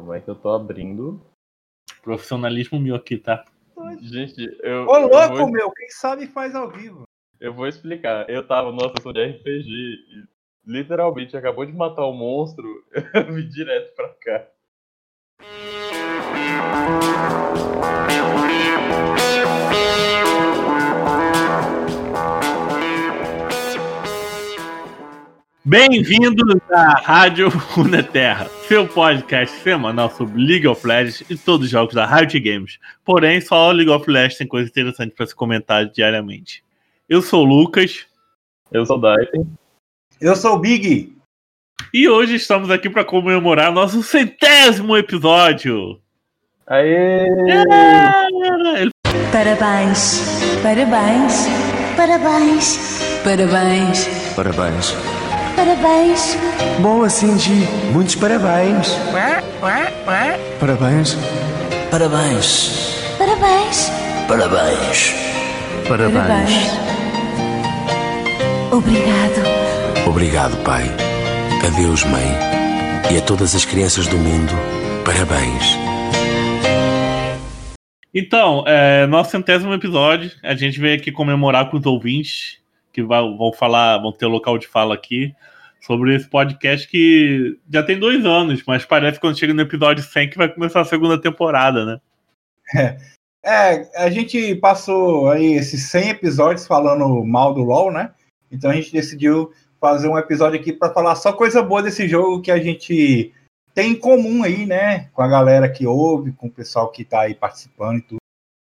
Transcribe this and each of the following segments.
Calma aí que eu tô abrindo. Profissionalismo meu aqui, tá? Gente, eu. Ô, eu louco, vou, meu, quem sabe faz ao vivo. eu vou explicar. Eu tava numa sessão de RPG e literalmente acabou de matar o monstro. Eu vim direto pra cá. Bem-vindos à Rádio Runeterra, seu podcast semanal sobre League of Legends e todos os jogos da Riot Games. Porém, só o League of Legends tem coisa interessante para se comentar diariamente. Eu sou o Lucas Eu sou o Daipen. Eu sou o Big. e hoje estamos aqui para comemorar nosso centésimo episódio. Aê! Ele Parabéns, parabéns, parabéns, parabéns, Parabéns. Parabéns. Boa, Cindy. Muitos parabéns. Parabéns. Parabéns. Parabéns, Parabéns. parabéns. Obrigado. Obrigado, Pai. Adeus, Mãe. E a todas as crianças do mundo, parabéns. Então, é, nosso centésimo episódio, a gente veio aqui comemorar com os ouvintes, que vão falar, vão ter local de fala aqui, sobre esse podcast que já tem dois anos, mas parece que quando chega no episódio 100 que vai começar a segunda temporada, né? É, a gente passou aí esses 100 episódios falando mal do LoL, né? Então a gente decidiu fazer um episódio aqui para falar só coisa boa desse jogo que a gente tem em comum aí, né? Com a galera que ouve, com o pessoal que tá aí participando e tudo.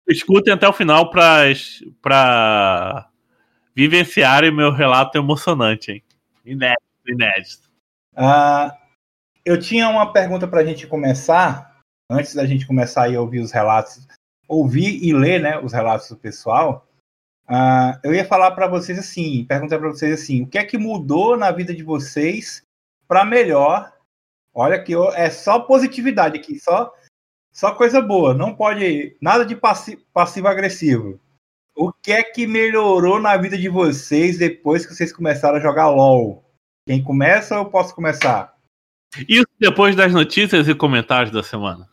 Escutem até o final para vivenciarem meu relato emocionante, hein? Inédito, inédito. Ah, eu tinha uma pergunta para a gente começar, antes da gente começar a ouvir os relatos, ouvir e ler né, os relatos do pessoal. Ah, eu ia falar para vocês assim, perguntar para vocês assim, o que é que mudou na vida de vocês para melhor? Olha que eu- é só positividade aqui, só só coisa boa, não pode nada de passi- passivo-agressivo. O que é que melhorou na vida de vocês depois que vocês começaram a jogar LoL? Quem começa ou eu posso começar? Isso depois das notícias e comentários da semana.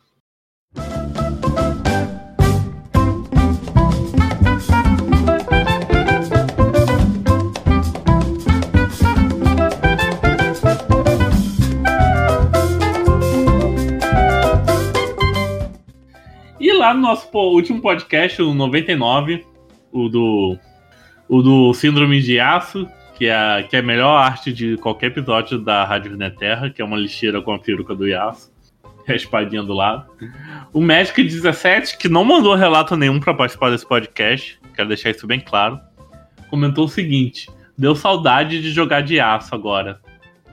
E lá no nosso último podcast, o 99, o do, o do Síndrome de Aço, que é, a, que é a melhor arte de qualquer episódio da Rádio Runeterra, que é uma lixeira com a peruca do Yasuo, a espadinha do lado. O Magic 17, que não mandou relato nenhum para participar desse podcast, quero deixar isso bem claro, comentou o seguinte: deu saudade de jogar de aço agora.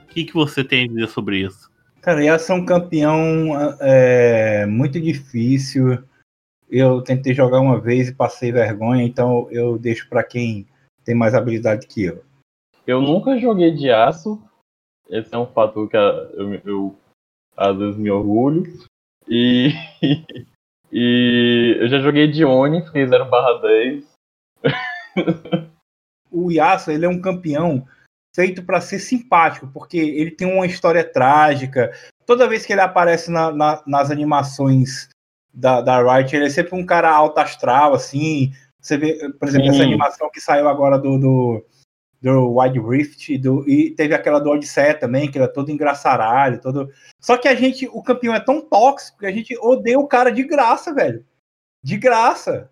O que, que você tem a dizer sobre isso? Cara, ia ser um campeão é, muito difícil. Eu tentei jogar uma vez e passei vergonha, então eu deixo para quem tem mais habilidade que eu. Eu nunca joguei de aço. Esse é um fato que eu, eu às vezes me orgulho. E, e eu já joguei de Oni, fiquei 0 barra 10. O Yasuo, ele é um campeão feito para ser simpático, porque ele tem uma história trágica. Toda vez que ele aparece na- na- nas animações da, da Riot, ele é sempre um cara alto astral, assim. Você vê, por exemplo, essa Sim. animação que saiu agora do, do, do Wide Rift, do, e teve aquela do Odisseia também, que era todo engraçaralho, todo. Só que a gente, o campeão é tão tóxico que a gente odeia o cara de graça, velho. De graça.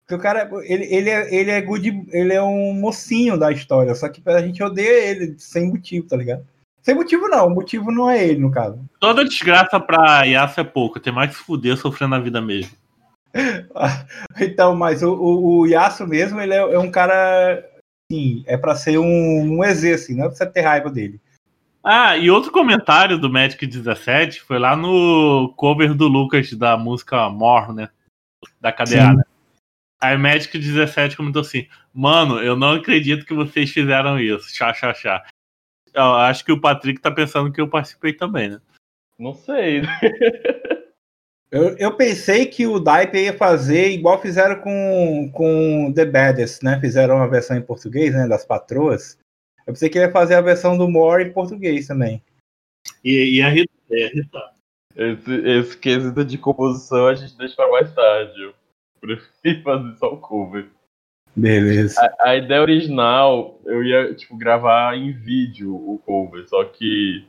Porque o cara, ele, ele, é, ele é good, ele é um mocinho da história, só que a gente odeia ele sem motivo, tá ligado? Sem motivo não, o motivo não é ele, no caso. Toda desgraça pra Yasuo é pouco, tem mais que se fuder sofrendo na vida mesmo. Então, mas o, o, o Yasuo mesmo, ele é, é um cara, assim, é pra ser um, um EZ, assim, não é pra você ter raiva dele. Ah, e outro comentário do Magic 17 foi lá no cover do Lucas da música More, né? Da cadeada. Aí o Magic 17 comentou assim: Mano, eu não acredito que vocês fizeram isso. Chá, chá, chá. Eu acho que o Patrick tá pensando que eu participei também, né? Não sei. Eu, eu pensei que o Daipe ia fazer igual fizeram com, com The Baddest, né? Fizeram uma versão em português, né? Das patroas. Eu pensei que ele ia fazer a versão do More em português também. E, e a Rita. E a Rita. Esse, esse quesito de composição a gente deixa pra mais tarde. Eu prefiro fazer só o cover. Beleza. A, a ideia original, eu ia, tipo, gravar em vídeo o cover, só que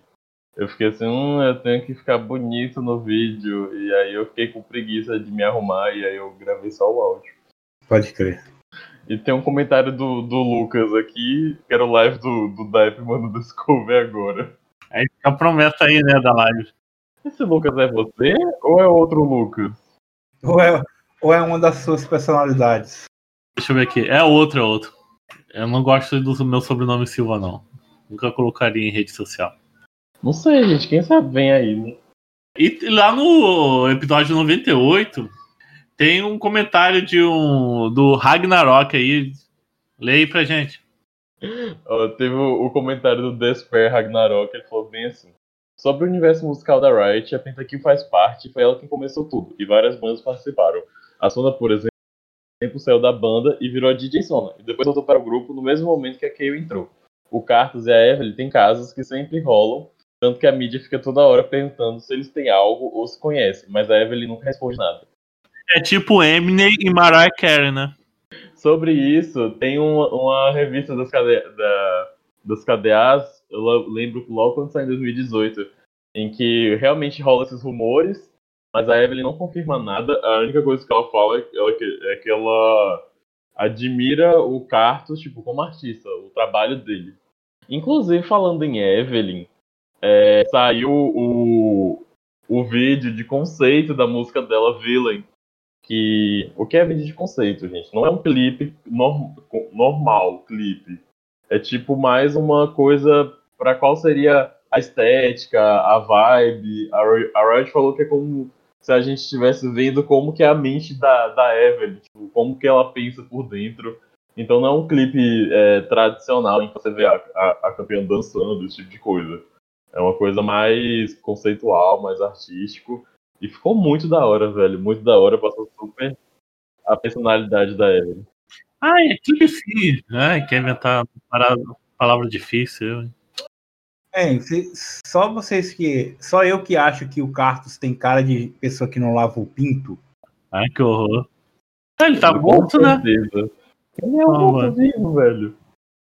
eu fiquei assim, hum, eu tenho que ficar bonito no vídeo, e aí eu fiquei com preguiça de me arrumar, e aí eu gravei só o áudio. Pode crer. E tem um comentário do, do Lucas aqui, que era o live do, do mandando esse cover agora. Aí fica a promessa aí, né, da live. Esse Lucas é você ou é outro Lucas? Ou é, ou é uma das suas personalidades? Deixa eu ver aqui. É outro, é outro. Eu não gosto do meu sobrenome Silva, não. Nunca colocaria em rede social. Não sei, gente, quem sabe vem aí, né? E lá no episódio 98 tem um comentário de um do Ragnarok aí. Leia aí pra gente. Ó, teve o, o comentário do Despair Ragnarok, ele falou bem assim. Sobre o universo musical da Riot, a Pentakill faz parte, foi ela quem começou tudo, e várias bandas participaram. A Sona, por exemplo, saiu da banda e virou a DJ Sona, e depois voltou para o grupo no mesmo momento que a Kayle entrou. O Cartus e a Evelyn têm casos que sempre rolam, tanto que a mídia fica toda hora perguntando se eles têm algo ou se conhecem, mas a Evelyn nunca responde nada. É tipo Eminem e Mariah Carey, né? Sobre isso, tem uma, uma revista das, KD, da, das KDAs, eu lembro logo quando saiu em 2018, em que realmente rola esses rumores, mas a Evelyn não confirma nada. A única coisa que ela fala é que ela, é que ela admira o Cartus, tipo, como artista, o trabalho dele. Inclusive, falando em Evelyn, é, saiu o, o vídeo de conceito da música dela, Villain. Que, o que é vídeo de conceito, gente? Não é um clipe norm- normal, clipe. É tipo mais uma coisa para qual seria a estética, a vibe. A, a Riot falou que é como se a gente estivesse vendo como que é a mente da, da Evelyn, tipo, como que ela pensa por dentro. Então não é um clipe é, tradicional em que você vê a, a, a campeã dançando, esse tipo de coisa. É uma coisa mais conceitual, mais artístico. E ficou muito da hora, velho. Muito da hora, passou super a personalidade da Evelyn. Ai, é sim. Ai, quer inventar palavra difícil. hein? É, se- só vocês que. Só eu que acho que o Cartus tem cara de pessoa que não lava o pinto. Ai, que horror. Ah, Ele tá morto, né? certeza. Ele é um Ah, morto vivo, velho.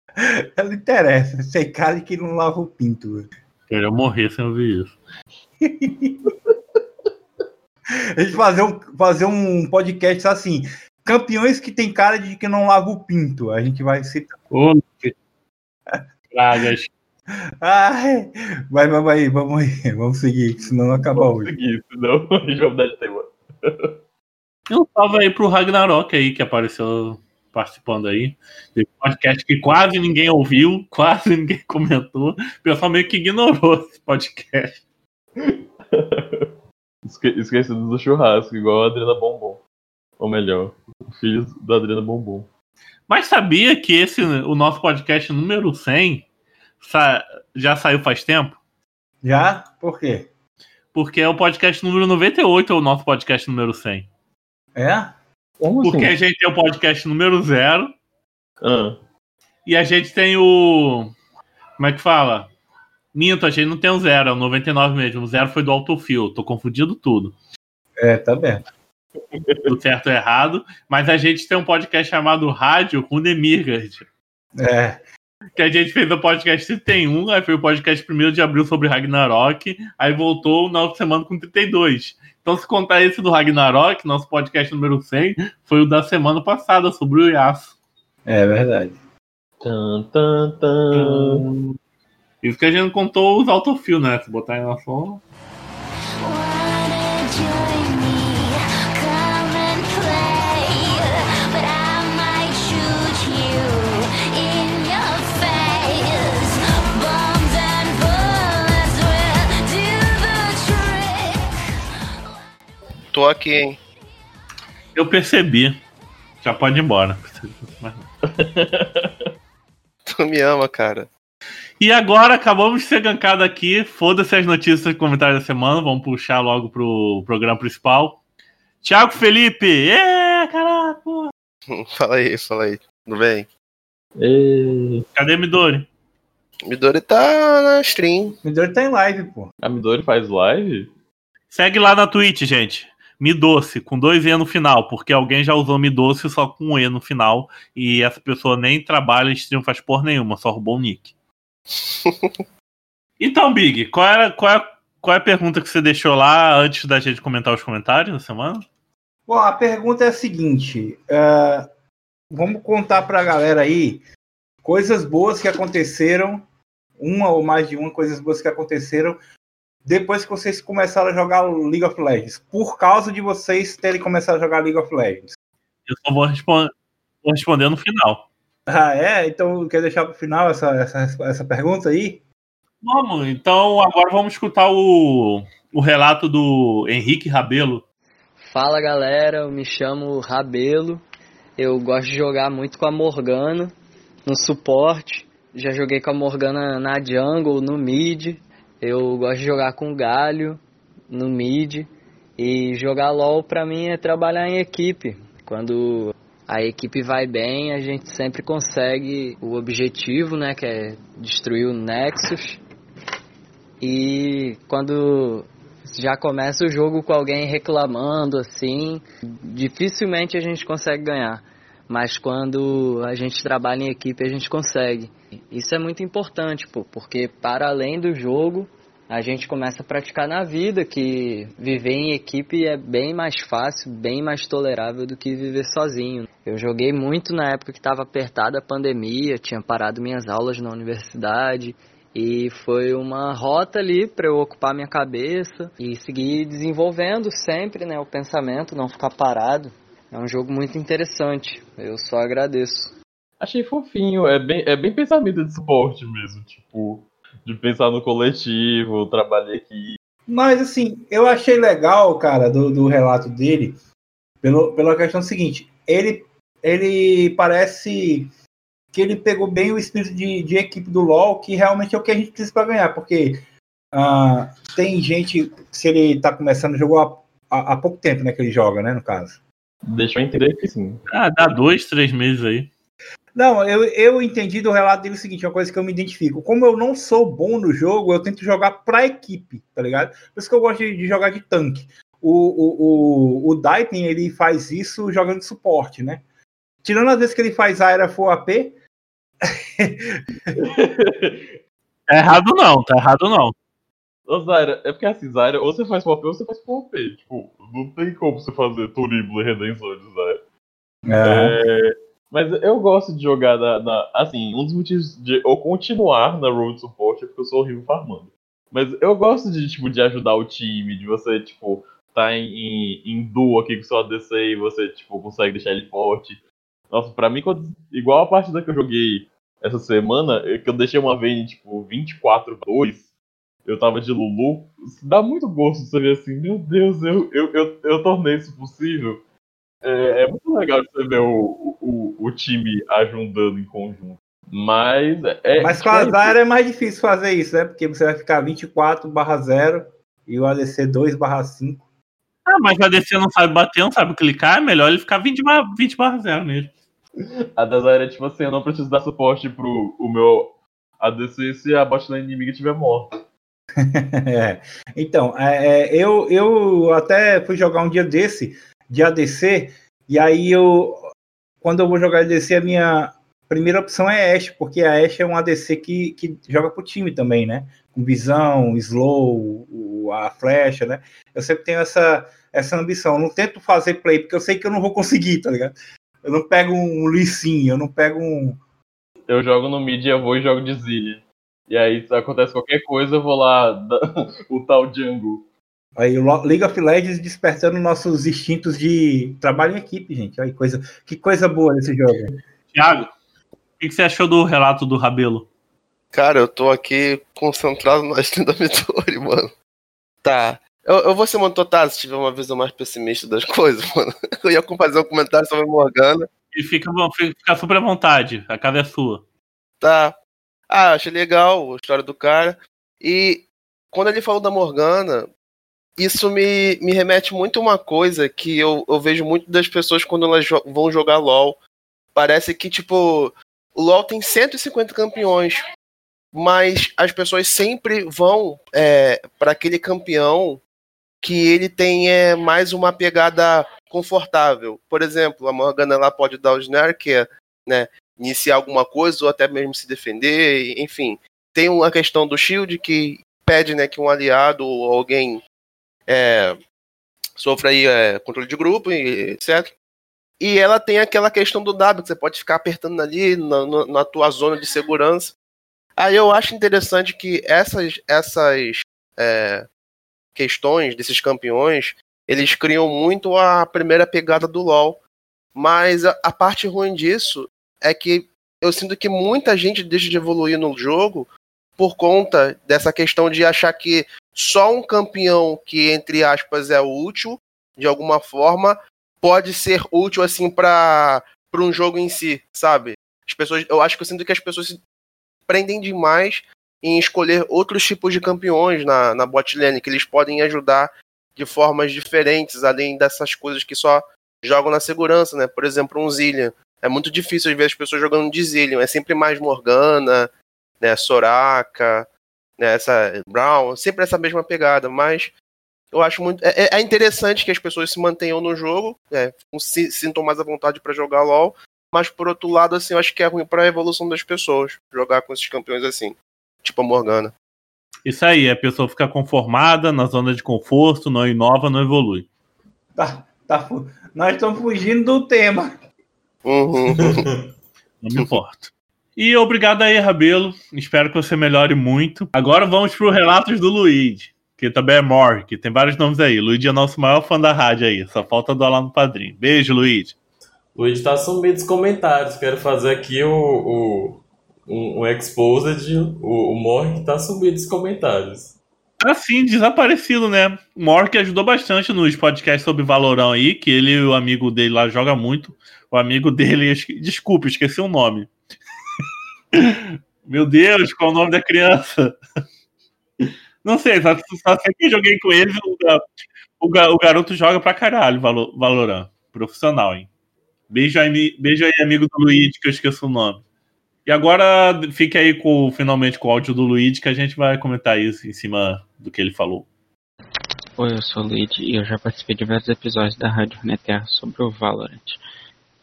Não interessa, tem cara de que não lava o pinto. velho. Eu ia morrer sem ouvir isso. A gente fazer um, fazer um podcast assim. Campeões que tem cara de que não lava o pinto. A gente vai citar. Ô, pragas. Ai, vai, vamos aí, vamos aí. Vamos seguir, senão não acaba Vamos hoje. seguir, senão a gente vai mudar de tema. Um salve aí pro Ragnarok aí, que apareceu participando aí. Esse podcast que quase ninguém ouviu, quase ninguém comentou. O pessoal meio que ignorou esse podcast. Esque esquecido do churrasco, igual a Adriana Bombom. Ou melhor, filhos da Adriana Bombom. Mas sabia que esse, o nosso podcast número 100, sa- já saiu faz tempo? Já? Por quê? Porque é o podcast número 98, é o nosso podcast número 100. É? Como Porque assim? a gente tem o podcast número 0 Ah, e a gente tem o. Como é que fala? Minto, a gente não tem o zero, é o 99 mesmo. O zero foi do Autofill, tô confundindo tudo. É, tá bem. Do certo ou errado. Mas a gente tem um podcast chamado Rádio com Demirgard. É. Que a gente fez o podcast 31, aí foi o podcast 1 de abril sobre Ragnarok, aí voltou na outra semana com 32. Então, se contar esse do Ragnarok, nosso podcast número 100, foi o da semana passada, sobre o Yasuo. É verdade. tan, tan, tan. Isso que a gente não contou os autofill, né? Se botar aí na som. Tô aqui, hein? Eu percebi. Já pode ir embora. Tu me ama, cara. E agora acabamos de ser gankado aqui. Foda-se as notícias e comentários da semana. Vamos puxar logo pro programa principal. Thiago Felipe! É, caraca! Fala aí, fala aí. Tudo bem? E... Cadê Midori? Midori tá na stream. O Midori tá em live, pô. A Midori faz live? Segue lá na Twitch, gente. Mi Doce, com dois E no final, porque alguém já usou Mi Doce só com um E no final e essa pessoa nem trabalha em stream, faz por nenhuma, só roubou o nick. então, Big, qual, era, qual, é, qual é a pergunta que você deixou lá antes da gente comentar os comentários da semana? Bom, a pergunta é a seguinte: é, vamos contar para a galera aí coisas boas que aconteceram, uma ou mais de uma coisas boas que aconteceram depois que vocês começaram a jogar League of Legends, por causa de vocês terem começado a jogar League of Legends. Eu só vou, respon- vou responder no final. Ah, é? Então quer deixar para o final essa, essa, essa pergunta aí? Vamos, então agora vamos escutar o, o relato do Henrique Rabelo. Fala galera, eu me chamo Rabelo. Eu gosto de jogar muito com a Morgana no suporte. Já joguei com a Morgana na jungle, no mid. Eu gosto de jogar com galho no mid. E jogar LoL pra mim é trabalhar em equipe. Quando a equipe vai bem, a gente sempre consegue o objetivo, né, que é destruir o Nexus. E quando já começa o jogo com alguém reclamando assim, dificilmente a gente consegue ganhar. Mas quando a gente trabalha em equipe, a gente consegue. Isso é muito importante, pô, porque para além do jogo, a gente começa a praticar na vida que viver em equipe é bem mais fácil, bem mais tolerável do que viver sozinho. Eu joguei muito na época que estava apertada a pandemia, tinha parado minhas aulas na universidade e foi uma rota ali para eu ocupar minha cabeça e seguir desenvolvendo sempre, né, o pensamento, não ficar parado. É um jogo muito interessante. Eu só agradeço. Achei fofinho, é bem, é bem pensamento de suporte mesmo, tipo, de pensar no coletivo, trabalhar aqui. Mas assim, eu achei legal, cara, do, do relato dele, pelo, pela questão seguinte, ele, ele parece que ele pegou bem o espírito de, de equipe do LoL, que realmente é o que a gente precisa para ganhar, porque ah, tem gente, se ele tá começando, jogou há, há, há pouco tempo, né, que ele joga, né, no caso. Deixa eu entender que sim. Ah, dá dois, três meses aí. Não, eu, eu entendi do relato dele o seguinte, uma coisa que eu me identifico. Como eu não sou bom no jogo, eu tento jogar pra equipe, tá ligado? Por isso que eu gosto de, de jogar de tanque. O, o, o, o Daipen, ele faz isso jogando de suporte, né? Tirando as vezes que ele faz Aira Full AP, Tá errado não, tá errado não. Ô, Zaira, é porque assim, Zaira, ou você faz pop ou você faz pop. Tipo, não tem como você fazer Turíbulo e Redenção de Zaira. É, mas eu gosto de jogar na, na- Assim, um dos motivos de eu continuar na Road Support é porque eu sou horrível farmando. Mas eu gosto de, tipo, de ajudar o time, de você, tipo, tá em, em, em duo aqui com seu ADC e você, tipo, consegue deixar ele forte. Nossa, pra mim, quando, igual a partida que eu joguei essa semana, é que eu deixei uma vez, tipo, 24 2 eu tava de Lulu. Dá muito gosto você ver assim, meu Deus, eu, eu, eu, eu tornei isso possível. É, é muito legal você ver o, o, o time ajudando em conjunto. Mas. É, mas com a Zaira é mais difícil fazer isso, né? Porque você vai ficar 24 barra 0 e o ADC 2 barra 5. Ah, mas o ADC não sabe bater, não sabe clicar, é melhor ele ficar 20 barra, 20 barra 0 mesmo. A da Zaira é tipo assim, eu não preciso dar suporte pro o meu ADC se a botlane inimiga estiver morta. É. Então, é, é, eu, eu até fui jogar um dia desse, de ADC, e aí eu, quando eu vou jogar ADC, a minha primeira opção é Ashe, porque a Ashe é um ADC que, que joga pro time também, né? Com visão, slow, a flecha, né? Eu sempre tenho essa, essa ambição. Eu não tento fazer play, porque eu sei que eu não vou conseguir, tá ligado? Eu não pego um Lee eu não pego um, Eu jogo no mid, eu vou e jogo de Zillion. E aí, se acontece qualquer coisa, eu vou lá, o tal jungle. Aí o League of Legends despertando nossos instintos de trabalho em equipe, gente. Olha que coisa, que coisa boa nesse jogo. Thiago, o que, que você achou do relato do Rabelo? Cara, eu tô aqui concentrado na da Midori, mano. Tá. Eu, eu vou ser muito total se tiver uma visão mais pessimista das coisas, mano. Eu ia fazer um comentário sobre a Morgana. E fica, fica super à vontade, a casa é sua. Tá. Ah, achei legal a história do cara. E quando ele falou da Morgana, isso me, me remete muito a uma coisa que eu, eu vejo muito das pessoas quando elas jo- vão jogar LOL. Parece que, tipo, o LOL tem 150 campeões, mas as pessoas sempre vão é, para aquele campeão que ele tem é, mais uma pegada confortável. Por exemplo, a Morgana ela pode dar o snare, que é né, iniciar alguma coisa ou até mesmo se defender, enfim. Tem uma questão do shield que pede né, que um aliado ou alguém é, aí é, controle de grupo, e etc. E ela tem aquela questão do W, que você pode ficar apertando ali na, na, na tua zona de segurança. Aí eu acho interessante que essas, essas é, questões desses campeões, eles criam muito a primeira pegada do LoL. Mas a, a parte ruim disso é que eu sinto que muita gente deixa de evoluir no jogo por conta dessa questão de achar que só um campeão que, entre aspas, é útil, de alguma forma, pode ser útil assim para um jogo em si, sabe? As pessoas, eu acho que eu sinto que as pessoas se prendem demais em escolher outros tipos de campeões na, na bot lane, que eles podem ajudar de formas diferentes, além dessas coisas que só jogam na segurança, né? Por exemplo, um Zillion. É muito difícil ver as pessoas jogando de Zillion, é sempre mais Morgana, né, Soraka, né, essa Brown, sempre essa mesma pegada, mas eu acho muito é, é interessante que as pessoas se mantenham no jogo, né, se, sintam mais à vontade para jogar LoL, mas por outro lado assim, eu acho que é ruim para a evolução das pessoas jogar com esses campeões assim, tipo a Morgana. Isso aí, a pessoa fica conformada na zona de conforto, não inova, não evolui. Tá, tá, nós estamos fugindo do tema. Uhum. Não me importo. E obrigado aí, Rabelo. Espero que você melhore muito. Agora vamos para os relatos do Luigi, que também é Mor, que tem vários nomes aí. Luigi é nosso maior fã da rádio aí. Só falta doar no padrinho. Beijo, Luigi. Luigi tá sumido dos comentários. Quero fazer aqui o, o, um, um exposed. O, o Mork tá sumido dos comentários. Assim, desaparecido, né? O Mork ajudou bastante nos podcasts sobre Valorão aí, que ele e o amigo dele lá joga muito. O amigo dele, desculpa, esqueci o nome. Meu Deus, qual o nome da criança? Não sei, só, só sei que eu joguei com ele. O, o, ga- o garoto joga pra caralho Valo- Valorant. Profissional, hein? Beijo aí, beijo aí, amigo do Luigi, que eu esqueço o nome. E agora fique aí com, finalmente com o áudio do Luigi, que a gente vai comentar isso em cima do que ele falou. Oi, eu sou o Luigi e eu já participei de vários episódios da Rádio Runeterra sobre o Valorant.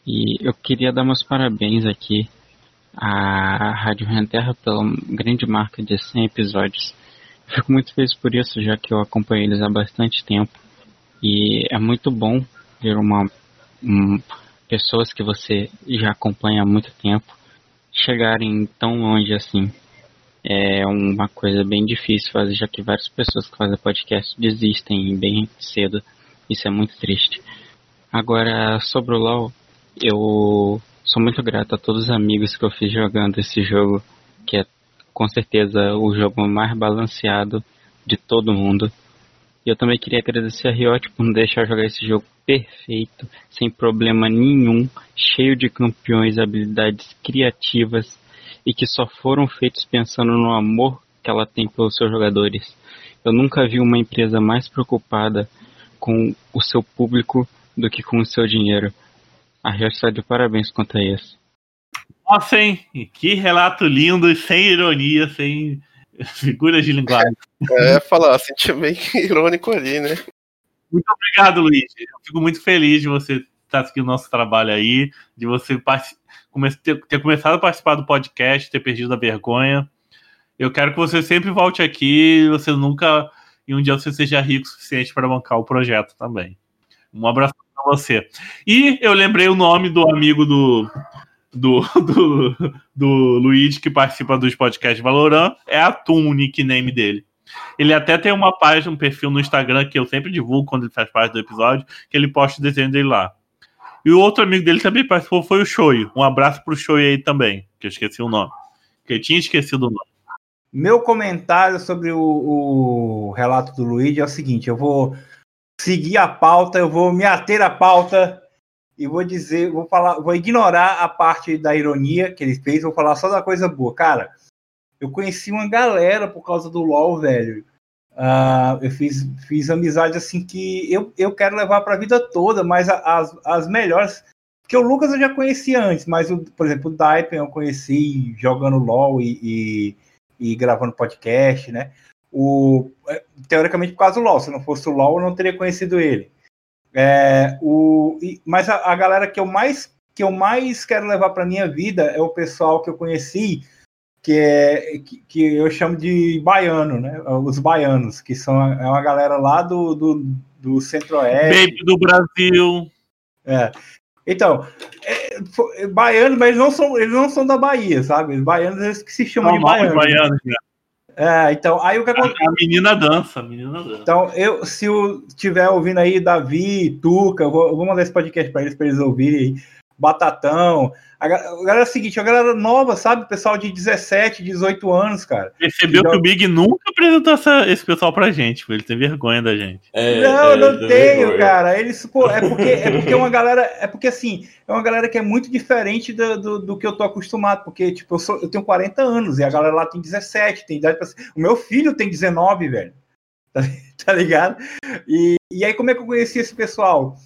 E eu queria dar meus parabéns aqui à Rádio Runeterra pela grande marca de 100 episódios. Fico muito feliz por isso, já que eu acompanho eles há bastante tempo. E é muito bom ver uma, um, pessoas que você já acompanha há muito tempo chegarem tão longe assim é uma coisa bem difícil fazer, já que várias pessoas que fazem podcast desistem bem cedo. Isso é muito triste. Agora, sobre o LoL, eu sou muito grato a todos os amigos que eu fiz jogando esse jogo, que é com certeza o jogo mais balanceado de todo mundo. E eu também queria agradecer a Riot por me deixar jogar esse jogo perfeito, sem problema nenhum, cheio de campeões, habilidades criativas e que só foram feitos pensando no amor que ela tem pelos seus jogadores. Eu nunca vi uma empresa mais preocupada com o seu público do que com o seu dinheiro. A Riot está de parabéns quanto a isso. Nossa, hein? Que relato lindo, sem ironia, sem figuras de linguagem. É, falar, senti meio irônico ali, né? Muito obrigado, Luiz. Eu fico muito feliz de você estar seguindo o nosso trabalho aí, de você ter começado a participar do podcast, ter perdido a vergonha. Eu quero que você sempre volte aqui, você nunca. E um dia você seja rico o suficiente para bancar o projeto também. Um abraço para você. E eu lembrei o nome do amigo do, do, do, do que participa dos podcasts Valorant. É Atum, o nickname dele. Ele até tem uma página, um perfil no Instagram que eu sempre divulgo quando ele faz parte do episódio, que ele posta o desenho dele lá. E o outro amigo dele também participou foi o Shoei. Um abraço pro Shoei aí também, que eu esqueci o nome. Que eu tinha esquecido o nome. Meu comentário sobre o, o relato do Luigi é o seguinte: eu vou seguir a pauta, eu vou me ater à pauta e vou dizer, vou falar, vou ignorar a parte da ironia que ele fez, vou falar só da coisa boa. Cara, eu conheci uma galera por causa do LoL, velho. Ah, eu fiz, fiz amizade assim que eu, eu quero levar para a vida toda, mas as, as melhores. Porque o Lucas eu já conhecia antes, mas, o, por exemplo, o Daipen eu conheci jogando LoL e, e, e gravando podcast, né? O, é, teoricamente por causa do LoL. Se não fosse o LoL, eu não teria conhecido ele. É, o, mas a, a galera que eu mais que eu mais quero levar para minha vida é o pessoal que eu conheci, que é que, que eu chamo de baiano, né? Os baianos, que são a- é uma galera lá do, do, do Centro-Oeste. Do Brasil. É. Então, é, é, baiano, mas eles não são, eles não são da Bahia, sabe? Os baianos eles que se chamam Não, de baianos. baianos, né? É, então, aí o que acontece? A menina dança, a menina dança. Então, eu, se o tiver ouvindo aí Davi, Tuca, eu vou, eu vou mandar esse podcast para eles, para eles ouvirem. Batatão. A, ga- a galera é o seguinte, a galera nova, sabe? Pessoal de 17, 18 anos, cara. Percebeu que o Big nunca apresentou essa- esse pessoal pra gente, ele tem vergonha da gente. É, não, é, não tenho, foi. cara. Eles, pô, é porque é porque é uma galera, é porque assim, é uma galera que é muito diferente do, do, do que eu tô acostumado, porque tipo, eu, sou, eu tenho 40 anos e a galera lá tem 17, tem idade pra ser- O meu filho tem 19, velho. Tá, tá ligado? E, e aí como é que eu conheci esse pessoal?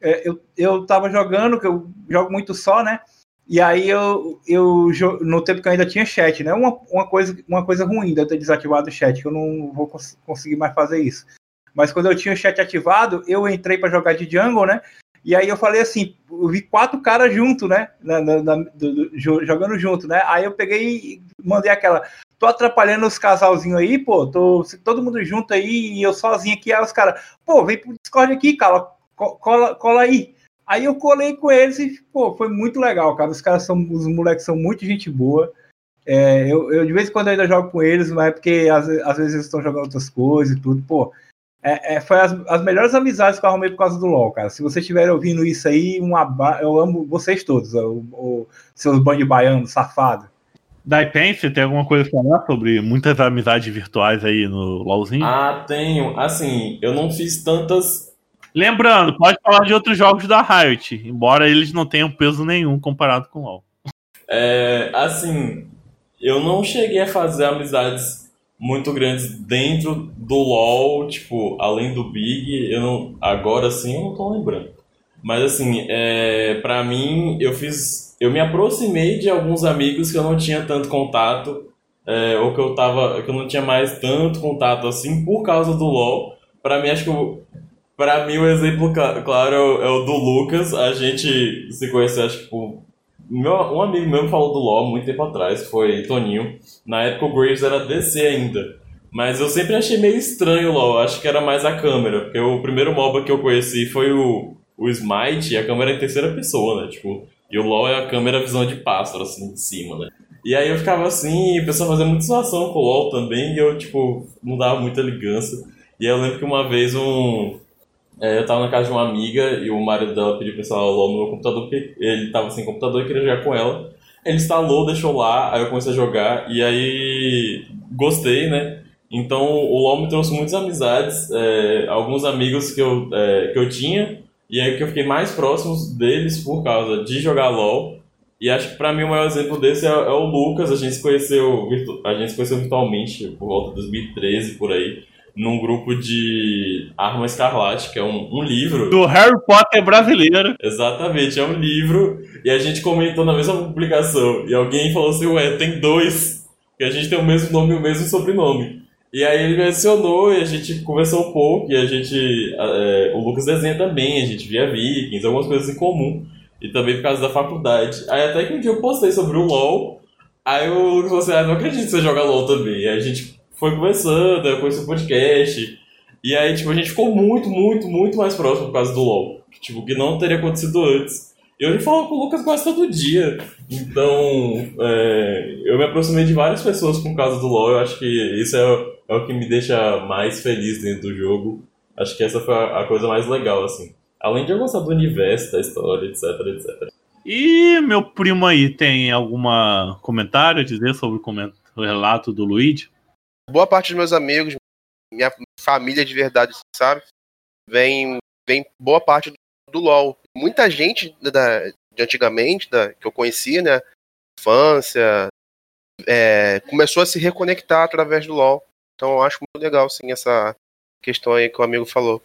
É, eu, eu tava jogando, que eu jogo muito só, né? E aí eu, eu no tempo que eu ainda tinha chat, né? Uma, uma, coisa, uma coisa ruim de eu ter desativado o chat, que eu não vou cons- conseguir mais fazer isso. Mas quando eu tinha o chat ativado, eu entrei para jogar de jungle, né? E aí eu falei assim, eu vi quatro caras junto, né? Na- na- na- do- do- jo- jogando junto, né? Aí eu peguei e mandei aquela. Tô atrapalhando os casalzinhos aí, pô. Tô todo mundo junto aí e eu sozinho aqui. Aí os caras, pô, vem pro Discord aqui, cara. Co- Cola, cola aí. Aí eu colei com eles e, pô, foi muito legal, cara. Os caras são, os moleques são muito gente boa. É, eu, eu de vez em quando ainda jogo com eles, mas é porque às, às vezes eles estão jogando outras coisas e tudo, pô. É, é, foi as, as melhores amizades que eu arrumei por causa do LoL, cara. Se vocês estiverem ouvindo isso aí, um aba... eu amo vocês todos, o, o- seus bandos baianos, safado. Daipen, você tem alguma coisa a falar sobre muitas amizades virtuais aí no LoLzinho? Ah, tenho. Assim, eu não fiz tantas. Lembrando, pode falar de outros jogos da Riot, embora eles não tenham peso nenhum comparado com o LoL. É, assim, eu não cheguei a fazer amizades muito grandes dentro do LoL, tipo, além do Big, eu não, agora sim eu não tô lembrando. Mas assim, é, para mim, eu fiz, eu me aproximei de alguns amigos que eu não tinha tanto contato, é, ou que eu tava, que eu não tinha mais tanto contato assim por causa do LoL. Pra mim, acho que o, pra mim o exemplo cla- claro é o, é do Lucas. A gente se conheceu, acho que por meu, um amigo meu me falou do LoL muito tempo atrás, foi Toninho. Na época o Graves era DC ainda. Mas eu sempre achei meio estranho o LoL, acho que era mais a câmera. Porque o primeiro MOBA que eu conheci foi o, o Smite, e a câmera é em terceira pessoa, né? Tipo, e o LoL é a câmera visão de pássaro, assim, de cima, né? E aí eu ficava assim, e o pessoal fazia muita situação com o LoL também, e eu, tipo, não dava muita ligança. E eu lembro que uma vez um, é, eu tava na casa de uma amiga e o marido dela pediu pra instalar o LOL no meu computador porque ele tava sem computador e queria jogar com ela. Ele instalou, deixou lá, aí eu comecei a jogar e aí gostei, né? Então o LoL me trouxe muitas amizades, é, alguns amigos que eu, é, que eu tinha e aí que eu fiquei mais próximos deles por causa de jogar LoL. E acho que pra mim o maior exemplo desse é, é o Lucas, a gente se conheceu, a gente se conheceu virtualmente por volta de 2013 por aí num grupo de Arma Escarlate, que é um, um livro. Do Harry Potter brasileiro. Exatamente, é um livro. E a gente comentou na mesma publicação. E alguém falou assim: Ué, tem dois. Que a gente tem o mesmo nome e o mesmo sobrenome. E aí ele me adicionou e a gente conversou um pouco. E a gente. é, o Lucas desenha também, a gente via Vikings, algumas coisas em comum. E também por causa da faculdade. Aí até que um dia eu postei sobre o LOL. Aí o Lucas falou assim: Ah, não acredito que você joga LOL também. E aí a gente foi conversando, eu conheci o podcast. E aí, tipo, a gente ficou muito, muito, muito mais próximo por causa do LoL. Tipo, que não teria acontecido antes. E eu falo com o Lucas quase todo dia. Então, é, eu me aproximei de várias pessoas por causa do LoL. Eu acho que isso é, é o que me deixa mais feliz dentro do jogo. Acho que essa foi a, a coisa mais legal, assim. Além de eu gostar do universo, da história, etc, etc. E meu primo aí tem alguma comentário a dizer sobre o, o relato do Luigi? Boa parte dos meus amigos, minha família de verdade, sabe? Vem, vem boa parte do, do LoL. Muita gente da, de antigamente, da, que eu conhecia, né? Infância, é, começou a se reconectar através do LoL. Então eu acho muito legal, sim, essa questão aí que o amigo falou.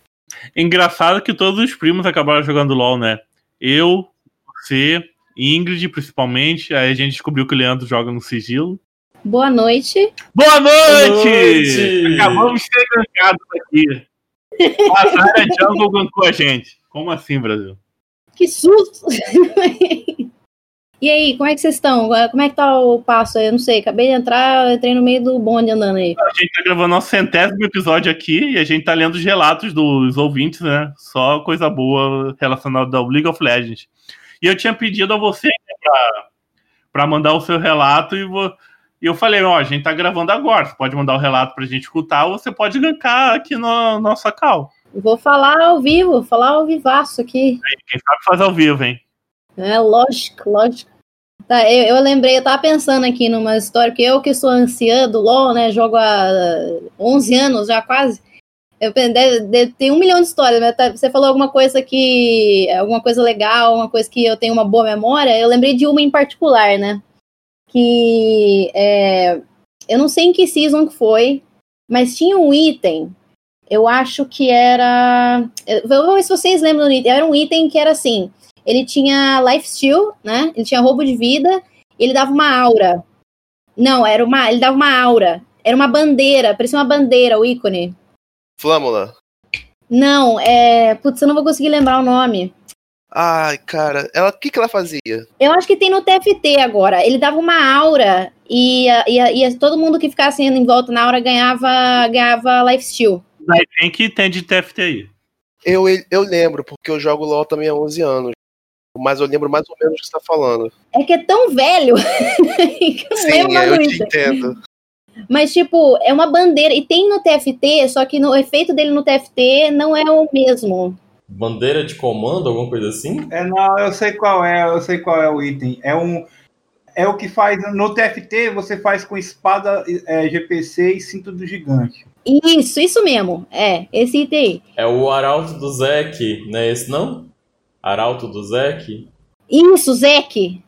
Engraçado que todos os primos acabaram jogando LOL, né? Eu, você, Ingrid, principalmente. Aí a gente descobriu que o Leandro joga no sigilo. Boa noite. Boa noite! noite! Acabamos de ser gankados aqui. A Zara Jungle gancou a gente. Como assim, Brasil? Que susto! e aí, como é que vocês estão? Como é que tá o passo aí? Eu não sei, acabei de entrar, eu entrei no meio do bonde andando aí. A gente tá gravando nosso centésimo episódio aqui e a gente tá lendo os relatos dos ouvintes, né? Só coisa boa relacionada ao League of Legends. E eu tinha pedido a você né, pra, pra mandar o seu relato e, vo- e eu falei, ó, a gente tá gravando agora, você pode mandar o relato pra gente escutar ou você pode gankar aqui no nosso cal. Vou falar ao vivo, falar ao vivaço aqui. Quem sabe faz ao vivo, hein? É lógico, lógico. Tá, eu, eu lembrei, eu tava pensando aqui numa história, porque eu que sou anciã do LoL, né, jogo há 11 anos já quase, eu, deve- deve- tem um milhão de histórias, mas tá- você falou alguma coisa que, alguma coisa legal, uma coisa que eu tenho uma boa memória, eu lembrei de uma em particular, né, que é, eu não sei em que season que foi, mas tinha um item, eu acho que era, eu- vamos ver se vocês lembram do item, era um item que era assim, ele tinha lifesteal, né? Ele tinha roubo de vida, e ele dava uma aura. Não, era uma, ele dava uma aura. Era uma bandeira, parecia uma bandeira, o ícone. Flâmula. Não, é, putz, eu não vou conseguir lembrar o nome. Ai, cara, ela, o que, que ela fazia? Eu acho que tem no TFT agora. Ele dava uma aura e, e, e todo mundo que ficasse indo em volta na aura ganhava, ganhava lifesteal. Daí tem que ter de TFT aí. Eu, eu lembro, porque eu jogo LOL também há 11 anos. Mas eu lembro mais ou menos o que você tá falando. É que é tão velho que eu não Sim, lembro mais eu te entendo. Mas, tipo, é uma bandeira. E tem no TFT, só que no o efeito dele no TFT não é o mesmo. Bandeira de comando, alguma coisa assim? É, não, eu sei qual é, eu sei qual é o item. É um. É o que faz. No TFT você faz com espada é, GPC e cinto do gigante. Isso, isso mesmo. É, esse item aí. É o Arauto do Zek, não é esse não? Arauto do Zek? Isso, Zek.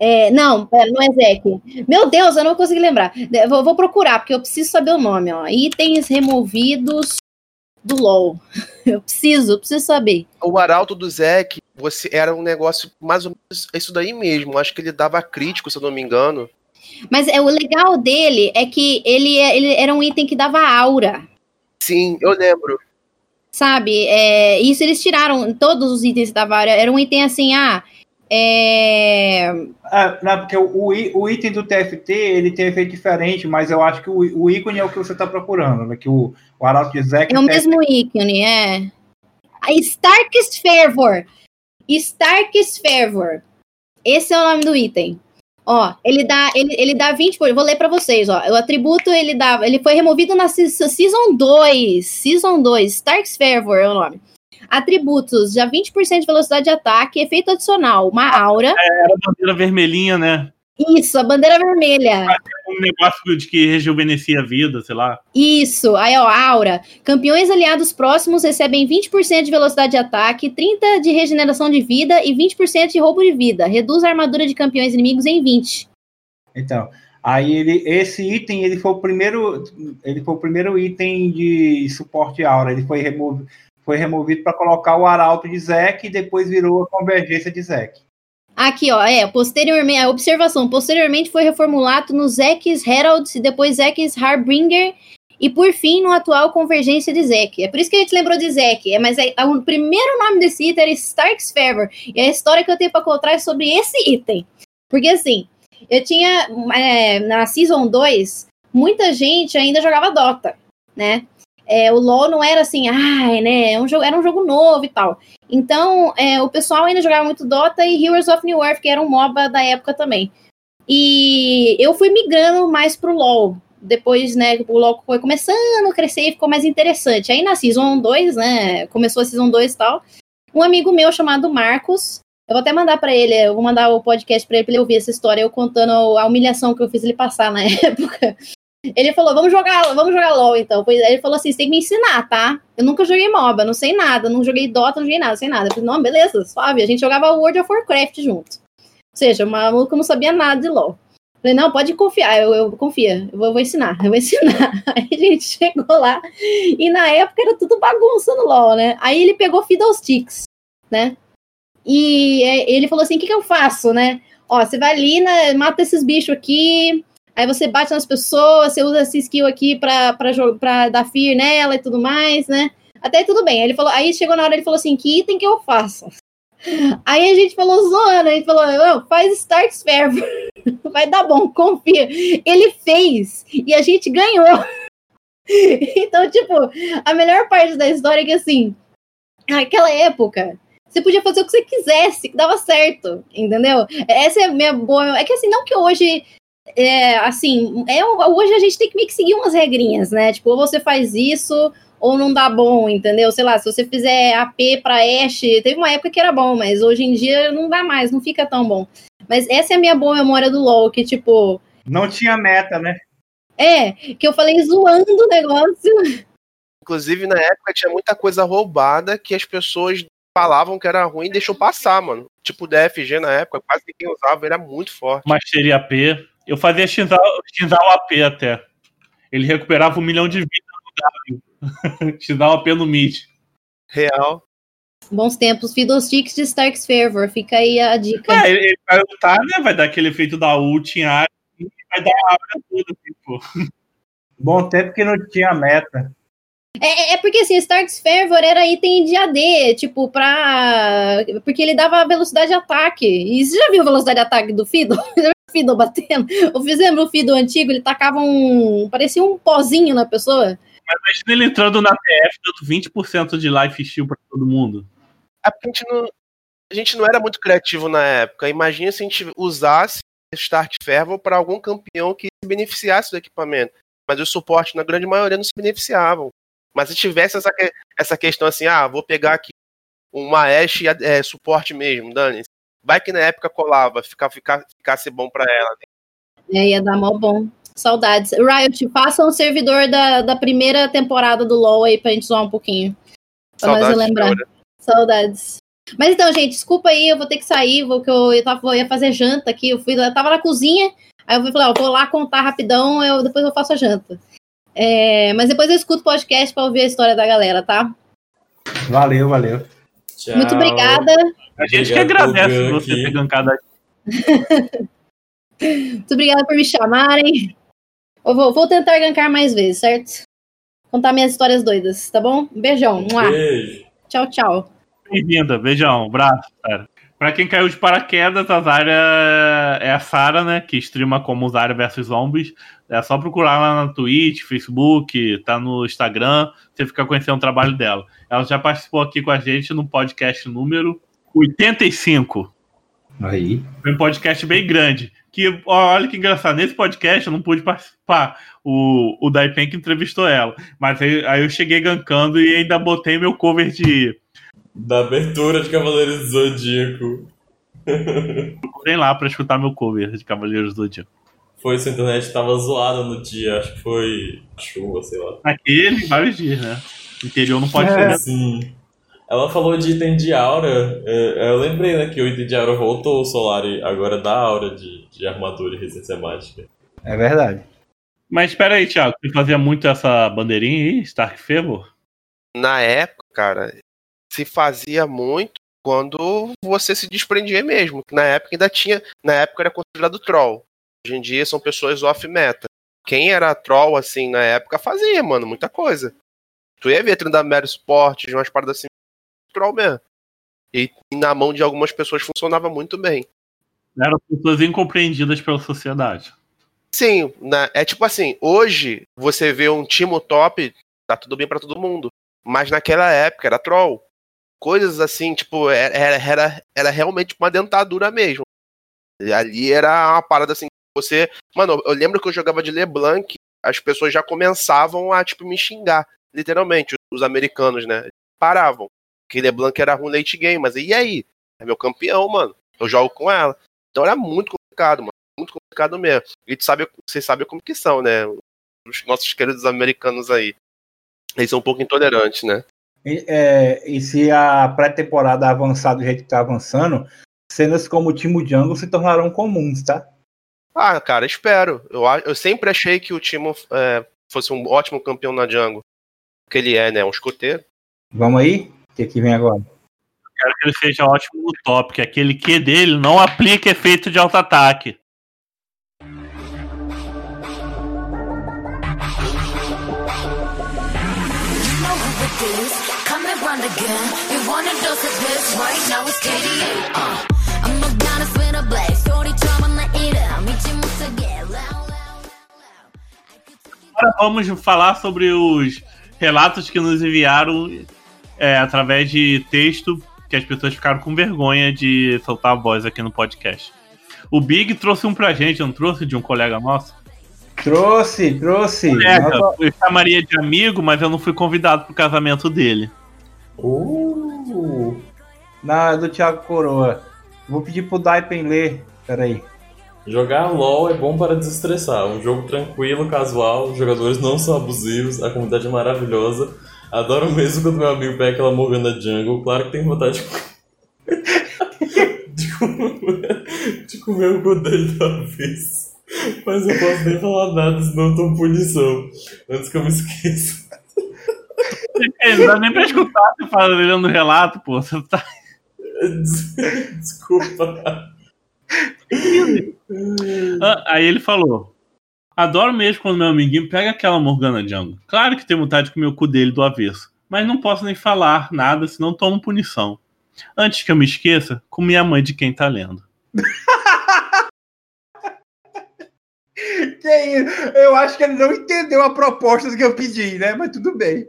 É, não, pera, não é Zek. Meu Deus, eu não consegui lembrar. De- Vou, vou procurar, porque eu preciso saber o nome. Ó. Itens removidos do LoL. Eu preciso, eu preciso saber. O Arauto do Zek, você era um negócio mais ou menos isso daí mesmo. Acho que ele dava crítico, se eu não me engano. Mas é, o legal dele é que ele, é- ele era um item que dava aura. Sim, eu lembro. Sabe? É, isso eles tiraram, todos os itens da Vara. Era um item assim, ah. É, Ah, não, porque o, o item do TFT ele tem efeito diferente, mas eu acho que o, o ícone é o que você está procurando, né? Que o, o Arauto de Zek é o mesmo ícone, é. A Starkest Fervor. Starkest Fervor. Esse é o nome do item. Ó, ele dá, ele, ele dá 20 por. Vou ler pra vocês, ó. O atributo ele dá. Ele foi removido na se- Season 2. Season 2. Stark's Fervor é o nome. Atributos: já 20% de velocidade de ataque, efeito adicional, uma aura. Era a bandeira vermelhinha, né? Isso, a bandeira vermelha. Um negócio de que rejuvenescia a vida, sei lá. Isso, aí ó, aura. Campeões aliados próximos recebem 20% de velocidade de ataque, 30% de regeneração de vida e 20% de roubo de vida. Reduz a armadura de campeões inimigos em 20. Então, aí ele, esse item, ele foi o primeiro, ele foi o primeiro item de suporte aura. Ele foi removido, foi removido para colocar o arauto de Zek e depois virou a convergência de Zek. Aqui, ó, é, posteriormente, a observação, posteriormente foi reformulado no Zek's Herald e depois Zek's Harbinger e por fim no atual Convergência de Zek. É por isso que a gente lembrou de Zek, é, mas é, o primeiro nome desse item era Stark's Fervor e a história que eu tenho para contar é sobre esse item. Porque assim, eu tinha, é, na Season 2, muita gente ainda jogava Dota, né? É, o LoL não era assim, ai, né, é um jogo, era um jogo novo e tal. Então, é, o pessoal ainda jogava muito Dota e Heroes of New Earth, que era um MOBA da época também. E eu fui migrando mais pro LoL. Depois, né, o LoL foi começando a crescer e ficou mais interessante. Aí na Season 2, né, começou a Season 2 e tal, um amigo meu chamado Marcos, eu vou até mandar pra ele, eu vou mandar o podcast pra ele, pra ele ouvir essa história, eu contando a humilhação que eu fiz ele passar na época. Ele falou, vamos jogar, vamos jogar LOL então. Pois ele falou assim: você tem que me ensinar, tá? Eu nunca joguei MOBA, não sei nada, não joguei Dota, não joguei nada, não sei nada. Eu falei, não, beleza, suave. A gente jogava World of Warcraft junto. Ou seja, o maluco não sabia nada de LOL. Eu falei, não, pode confiar, eu, eu confia, eu vou, eu vou ensinar, eu vou ensinar. Aí a gente chegou lá, e na época era tudo bagunça no LOL, né? Aí ele pegou Fiddlesticks, né? E é, ele falou assim: o que, que eu faço, né? Ó, você vai ali, né, mata esses bichos aqui, Aí você bate nas pessoas, você usa essa skill aqui pra, pra, pra dar fear nela e tudo mais, né? Até tudo bem. Ele falou, aí chegou na hora, ele falou assim, que item que eu faço? Aí a gente falou zoando, a gente falou, não, faz Starks Fervor. Vai dar bom, confia. Ele fez e a gente ganhou. Então, tipo, a melhor parte da história é que, assim, naquela época, você podia fazer o que você quisesse, que dava certo, entendeu? Essa é a minha boa. É que, assim, não que hoje. É, assim, é, hoje a gente tem que meio que seguir umas regrinhas, né? Tipo, ou você faz isso, ou não dá bom, entendeu? Sei lá, se você fizer AP pra Ashe, teve uma época que era bom, mas hoje em dia não dá mais, não fica tão bom. Mas essa é a minha boa memória do LoL, que, tipo, Não tinha meta, né? é, que eu falei zoando o negócio. Inclusive, na época tinha muita coisa roubada que as pessoas falavam que era ruim e deixou passar, mano. Tipo o DFG na época, quase ninguém usava, era muito forte. Mastery AP. Eu fazia xinzar o AP até. Ele recuperava um milhão de vidas no W. xinzar o AP no mid. Real. Bons tempos, Fiddlesticks de Stark's Fervor, fica aí a dica. É, ele, ele vai lutar, né? Vai dar aquele efeito da ult em área e vai dar a área toda, tipo. Bom tempo que não tinha meta. É, é porque assim, Stark's Fervor era item de AD, tipo, pra. Porque ele dava velocidade de ataque. E você já viu a velocidade de ataque do Fiddle? o Fiddle batendo? O fizemos o Fiddle antigo, ele tacava um. parecia um pozinho na pessoa. Mas imagina ele entrando na TF dando 20% de life steal pra todo mundo. É porque a gente não, a gente não era muito criativo na época. Imagina se a gente usasse Stark Fervor para algum campeão que se beneficiasse do equipamento. Mas o suporte, na grande maioria, não se beneficiavam. Mas se tivesse essa, essa questão assim, ah, vou pegar aqui uma Ashe é, suporte mesmo, dane Vai que na época colava, ficar, ficar, ficasse bom pra ela. né? É, ia dar mó bom. Saudades. Riot, faça um servidor da, da primeira temporada do LoL aí pra gente zoar um pouquinho. Pra nós Saudades, lembrar. Fiora. Saudades. Mas então, gente, desculpa aí, eu vou ter que sair, vou, que eu, eu, tava, eu ia fazer janta aqui, eu, fui, eu tava na cozinha, aí eu falei, ó, vou lá contar rapidão, eu, depois eu faço a janta. É, mas depois eu escuto o podcast pra ouvir a história da galera, tá? Valeu, valeu. Tchau. Muito obrigada. A gente que agradece você aqui. ter gankado aqui. Muito obrigada por me chamarem. Eu vou, vou tentar gankar mais vezes, certo? Contar minhas histórias doidas, tá bom? Um beijão. Mua. Beijo. Tchau, tchau. Bem-vinda, beijão, abraço, cara. Pra quem caiu de paraquedas, a Zarya é a Sara, né? Que streama como Zarya vs Zombies. É só procurar lá na Twitch, Facebook, tá no Instagram, você fica conhecendo o trabalho dela. Ela já participou aqui com a gente no podcast número 85. Aí. Foi um podcast bem grande. Que, olha que engraçado, nesse podcast eu não pude participar. O, o Daipen que entrevistou ela. Mas aí, aí eu cheguei gankando e ainda botei meu cover de. Da abertura de Cavaleiros do Zodíaco. Vem lá pra escutar meu cover de Cavaleiros do Zodíaco. Foi, sua internet tava zoada no dia, acho que foi chuva, sei lá. Aquele, vários dias, né? Interior não pode É. ser. né? Sim. Ela falou de item de aura. é, Eu lembrei, né, que o item de aura voltou, o Solari agora dá aura de, de armadura e resistência mágica. É verdade. Mas espera aí, Thiago, você fazia muito essa bandeirinha aí, Stark Fervor? Na época, cara, se fazia muito quando você se desprendia mesmo. Na época ainda tinha. Na época era considerado troll. Hoje em dia são pessoas off-meta. Quem era troll, assim, na época, fazia, mano, muita coisa. Tu ia ver Trindamere Sport, umas paradas assim, troll mesmo. E, e na mão de algumas pessoas funcionava muito bem. Eram pessoas incompreendidas pela sociedade. Sim, na- é tipo assim, hoje você vê um Timo top, tá tudo bem pra todo mundo. Mas naquela época era troll. Coisas assim, tipo, era, era, era, era realmente uma dentadura mesmo. E ali era uma parada assim, você. Mano, eu lembro que eu jogava de LeBlanc, as pessoas já começavam a, tipo, me xingar. Literalmente, os americanos, né? Paravam. Que LeBlanc era ruim late game, mas e aí? É meu campeão, mano. Eu jogo com ela. Então era muito complicado, mano. Muito complicado mesmo. E tu sabe, vocês sabem como que são, né? Os nossos queridos americanos aí. Eles são um pouco intolerantes, né? E, é, e se a pré-temporada avançar do jeito que tá avançando, cenas como o Timo Jungle se tornarão comuns, tá? Ah, cara, espero. Eu, eu sempre achei que o Timo é, fosse um ótimo campeão na jungle. Porque ele é, né? Um escoteiro. Vamos aí? O que, que vem agora? Quero que ele seja ótimo no top, que aquele Q dele não aplica efeito de auto-ataque. Again. You want a dose of this right now? It's KDA. Uh, I'm not gonna spin a black. Agora vamos falar sobre os relatos que nos enviaram é, através de texto, que as pessoas ficaram com vergonha de soltar a voz aqui no podcast. O Big trouxe um pra gente, não trouxe de um colega nosso? Trouxe, trouxe. Colega, Nova- eu chamaria de amigo, mas eu não fui convidado pro casamento dele. Uh, Na do Thiago Coroa. Vou pedir pro Daipen ler. Peraí. jogar LOL é bom para desestressar. Um jogo tranquilo, casual, os jogadores não são abusivos, a comunidade é maravilhosa. Adoro mesmo quando meu amigo pega aquela Morgana Jungle. Claro que tem vontade de, de comer, de comer o dele da vez. Mas eu posso nem falar nada, senão eu tomo punição. Antes que eu me esqueça. É, não dá nem pra escutar você falando no relato, pô. Você tá... Desculpa. Ah, Aí ele falou: Adoro mesmo quando meu amiguinho pega aquela Morgana Jungle. Claro que tenho vontade de comer o cu dele do avesso, mas não posso nem falar nada, senão tomo punição. Antes que eu me esqueça, com minha mãe de quem tá lendo. Que isso? Eu acho que ele não entendeu a proposta que eu pedi, né? Mas tudo bem.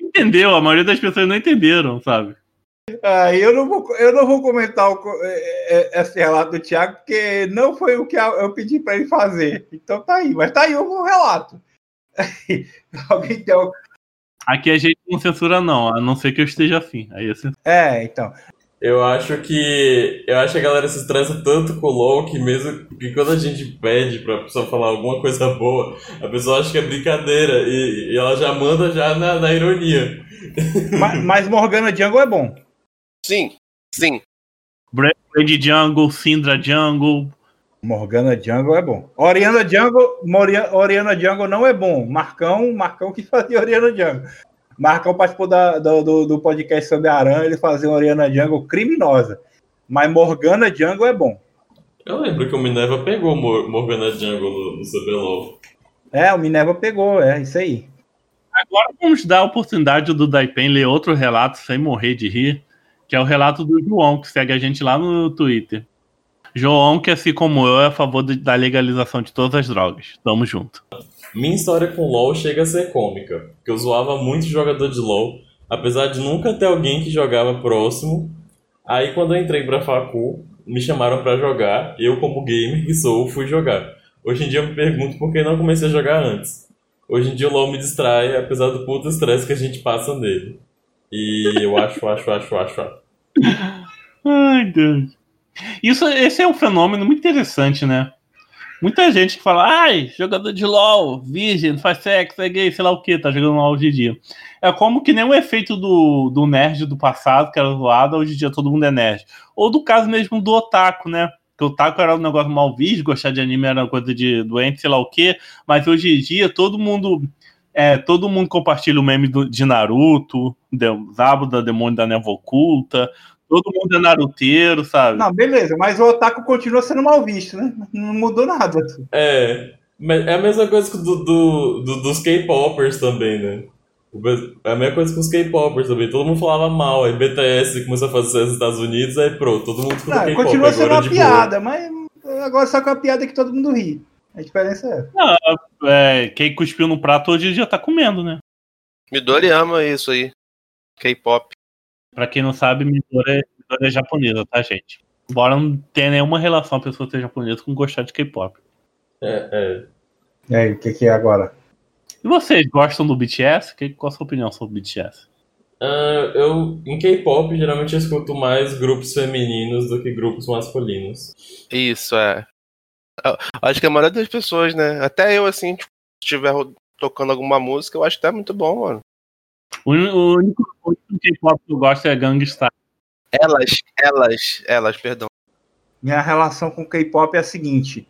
Entendeu? A maioria das pessoas não entenderam, sabe? Ah, eu, não vou, eu não vou comentar o é, é, esse relato do Thiago, porque não foi o que eu pedi para ele fazer. Então tá aí, mas tá aí o relato. Algum... Aqui a gente não censura, não, a não ser que eu esteja afim. Aí censuro. É, então. Eu acho que. Eu acho que a galera se estressa tanto com o LOL que mesmo que quando a gente pede pra pessoa falar alguma coisa boa, a pessoa acha que é brincadeira e, e ela já manda já na, na ironia. Mas, mas Morgana Jungle é bom. Sim, sim. Brand Jungle, Syndra Jungle. Morgana Jungle é bom. Oriana Jungle, Moria- Oriana Jungle não é bom. Marcão, Marcão que fazia Oriana Jungle. Marcão participou da- do, do, do podcast sobre Aran, ele fazia uma Oriana Jungle criminosa. Mas Morgana Jungle é bom. Eu lembro que o Minerva pegou Mor- Morgana Jungle no, no CBLOL. É, o Minerva pegou, é isso aí. Agora vamos dar a oportunidade do Daipen ler outro relato sem morrer de rir, que é o relato do João, que segue a gente lá no Twitter. João, que assim como eu, é a favor da legalização de todas as drogas. Tamo junto. Minha história com LoL chega a ser cômica, porque eu zoava muito jogador de LoL, apesar de nunca ter alguém que jogava próximo. Aí quando eu entrei pra facu, me chamaram pra jogar, eu como gamer que sou, fui jogar. Hoje em dia eu me pergunto por que não comecei a jogar antes. Hoje em dia o LoL me distrai, apesar do puto estresse que a gente passa nele. E eu acho, acho, acho, acho, acho. Ai, Deus. Isso, esse é um fenômeno muito interessante, né? Muita gente que fala, ai, jogador de LOL, virgem, faz sexo, é gay, sei lá o que, tá jogando LOL hoje em dia. É como que nem o efeito do, do nerd do passado, que era zoado, hoje em dia todo mundo é nerd. Ou do caso mesmo do otaku, né? Que o otaku era um negócio mal visto, gostar de anime era uma coisa de doente, sei lá o que, mas hoje em dia todo mundo. É, todo mundo compartilha o meme do- de Naruto, de, Zabuda, Demônio da Névoa Oculta, todo mundo é naruteiro, sabe? Não, beleza, mas o Otaku continua sendo mal visto, né? Não mudou nada. É, mas é a mesma coisa que do, do, do- dos K-popers também, né? É a mesma coisa com os K-popers também. Todo mundo falava mal, aí BTS começou a fazer sucesso nos Estados Unidos, aí pronto, todo mundo Não, K-pop continua sendo agora uma de boa. piada, mas agora só com a piada que todo mundo ri. A diferença é essa. Não, é, quem cuspiu no prato hoje em dia tá comendo, né? Midori ama isso aí. K-pop. Pra quem não sabe, Midori é, Midori é japonesa, tá, gente? Embora não tenha nenhuma relação a pessoa ser japonesa com gostar de K-pop. É, é. E aí, o que, que é agora? E vocês gostam do BTS? Que- Qual a sua opinião sobre o BTS? Ah, eu, em K-pop, geralmente escuto mais grupos femininos do que grupos masculinos. Isso, é. Eu Acho que a maioria das pessoas, né? Até eu, assim, tipo, se estiver tocando alguma música, eu acho até muito bom, mano. O único, o único K-pop que eu gosto é Gangstar. Elas, elas, elas, perdão. Minha relação com K-pop é a seguinte: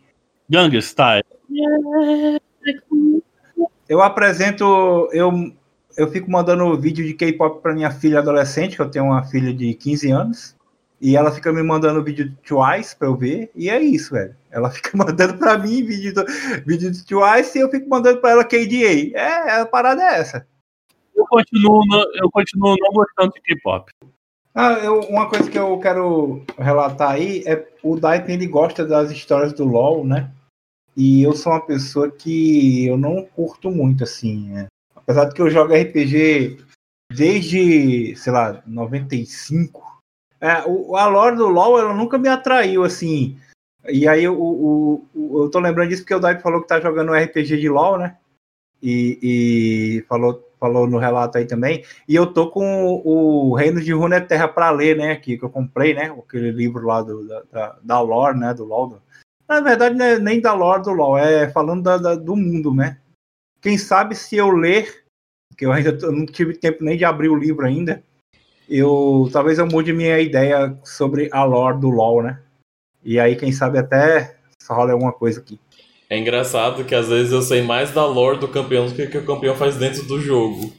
Gangstar. eu apresento, eu, eu fico mandando vídeo de K-pop para minha filha adolescente, que eu tenho uma filha de 15 anos, e ela fica me mandando vídeo de Twice para eu ver, e é isso, velho. Ela fica mandando para mim vídeo, do, vídeo de Twice e eu fico mandando para ela KDA. É, a parada é essa. Eu continuo, eu continuo não gostando de K-pop. Ah, eu- uma coisa que eu quero relatar aí é o Daipen ele gosta das histórias do LoL, né? E eu sou uma pessoa que eu não curto muito, assim. né? Apesar de que eu jogo RPG desde, sei lá, 95. É, o, a lore do LoL ela nunca me atraiu, assim. E aí o, eu tô lembrando disso porque o Daipen falou que tá jogando um RPG de LoL, né? E, e falou, falou no relato aí também. E eu tô com o Reino de Runeterra para ler, né? Aqui, que eu comprei, né? Aquele livro lá do, da, da, lore, né? Do LoL. Na verdade, é nem da lore do LoL, é falando da, da- do mundo, né? Quem sabe se eu ler, que eu ainda tô- não tive tempo nem de abrir o livro ainda, eu talvez eu mude minha ideia sobre a lore do LoL, né? E aí, quem sabe até rola alguma coisa aqui. É engraçado que às vezes eu sei mais da lore do campeão do que o que o campeão faz dentro do jogo.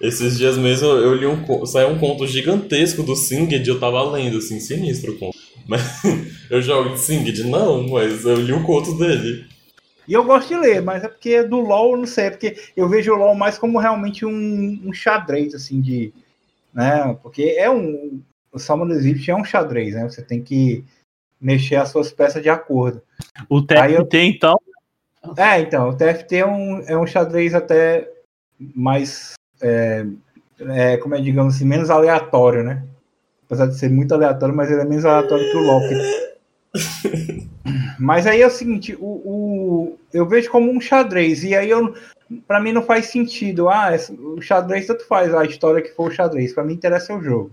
Esses dias mesmo eu li um, saiu um conto gigantesco do Singed e eu tava lendo, assim, sinistro o conto. Mas eu jogo de Singed? Não, mas eu li o conto dele. E eu gosto de ler, mas é porque do LoL, não sei, é porque eu vejo o LoL mais como realmente um, um xadrez, assim, de. Né? Porque é um. O Salmon Egypt é um xadrez, né? Você tem que mexer as suas peças de acordo. O TFT, então, É, então, o TFT é um, é um xadrez até mais. É, é, como é, digamos assim, menos aleatório, né? Apesar de ser muito aleatório, mas ele é menos aleatório que o porque- Mas aí é o seguinte, o, o- eu vejo como um xadrez, e aí eu, pra mim não faz sentido. Ah, o xadrez tanto faz a história que for o xadrez. Pra mim interessa é o jogo.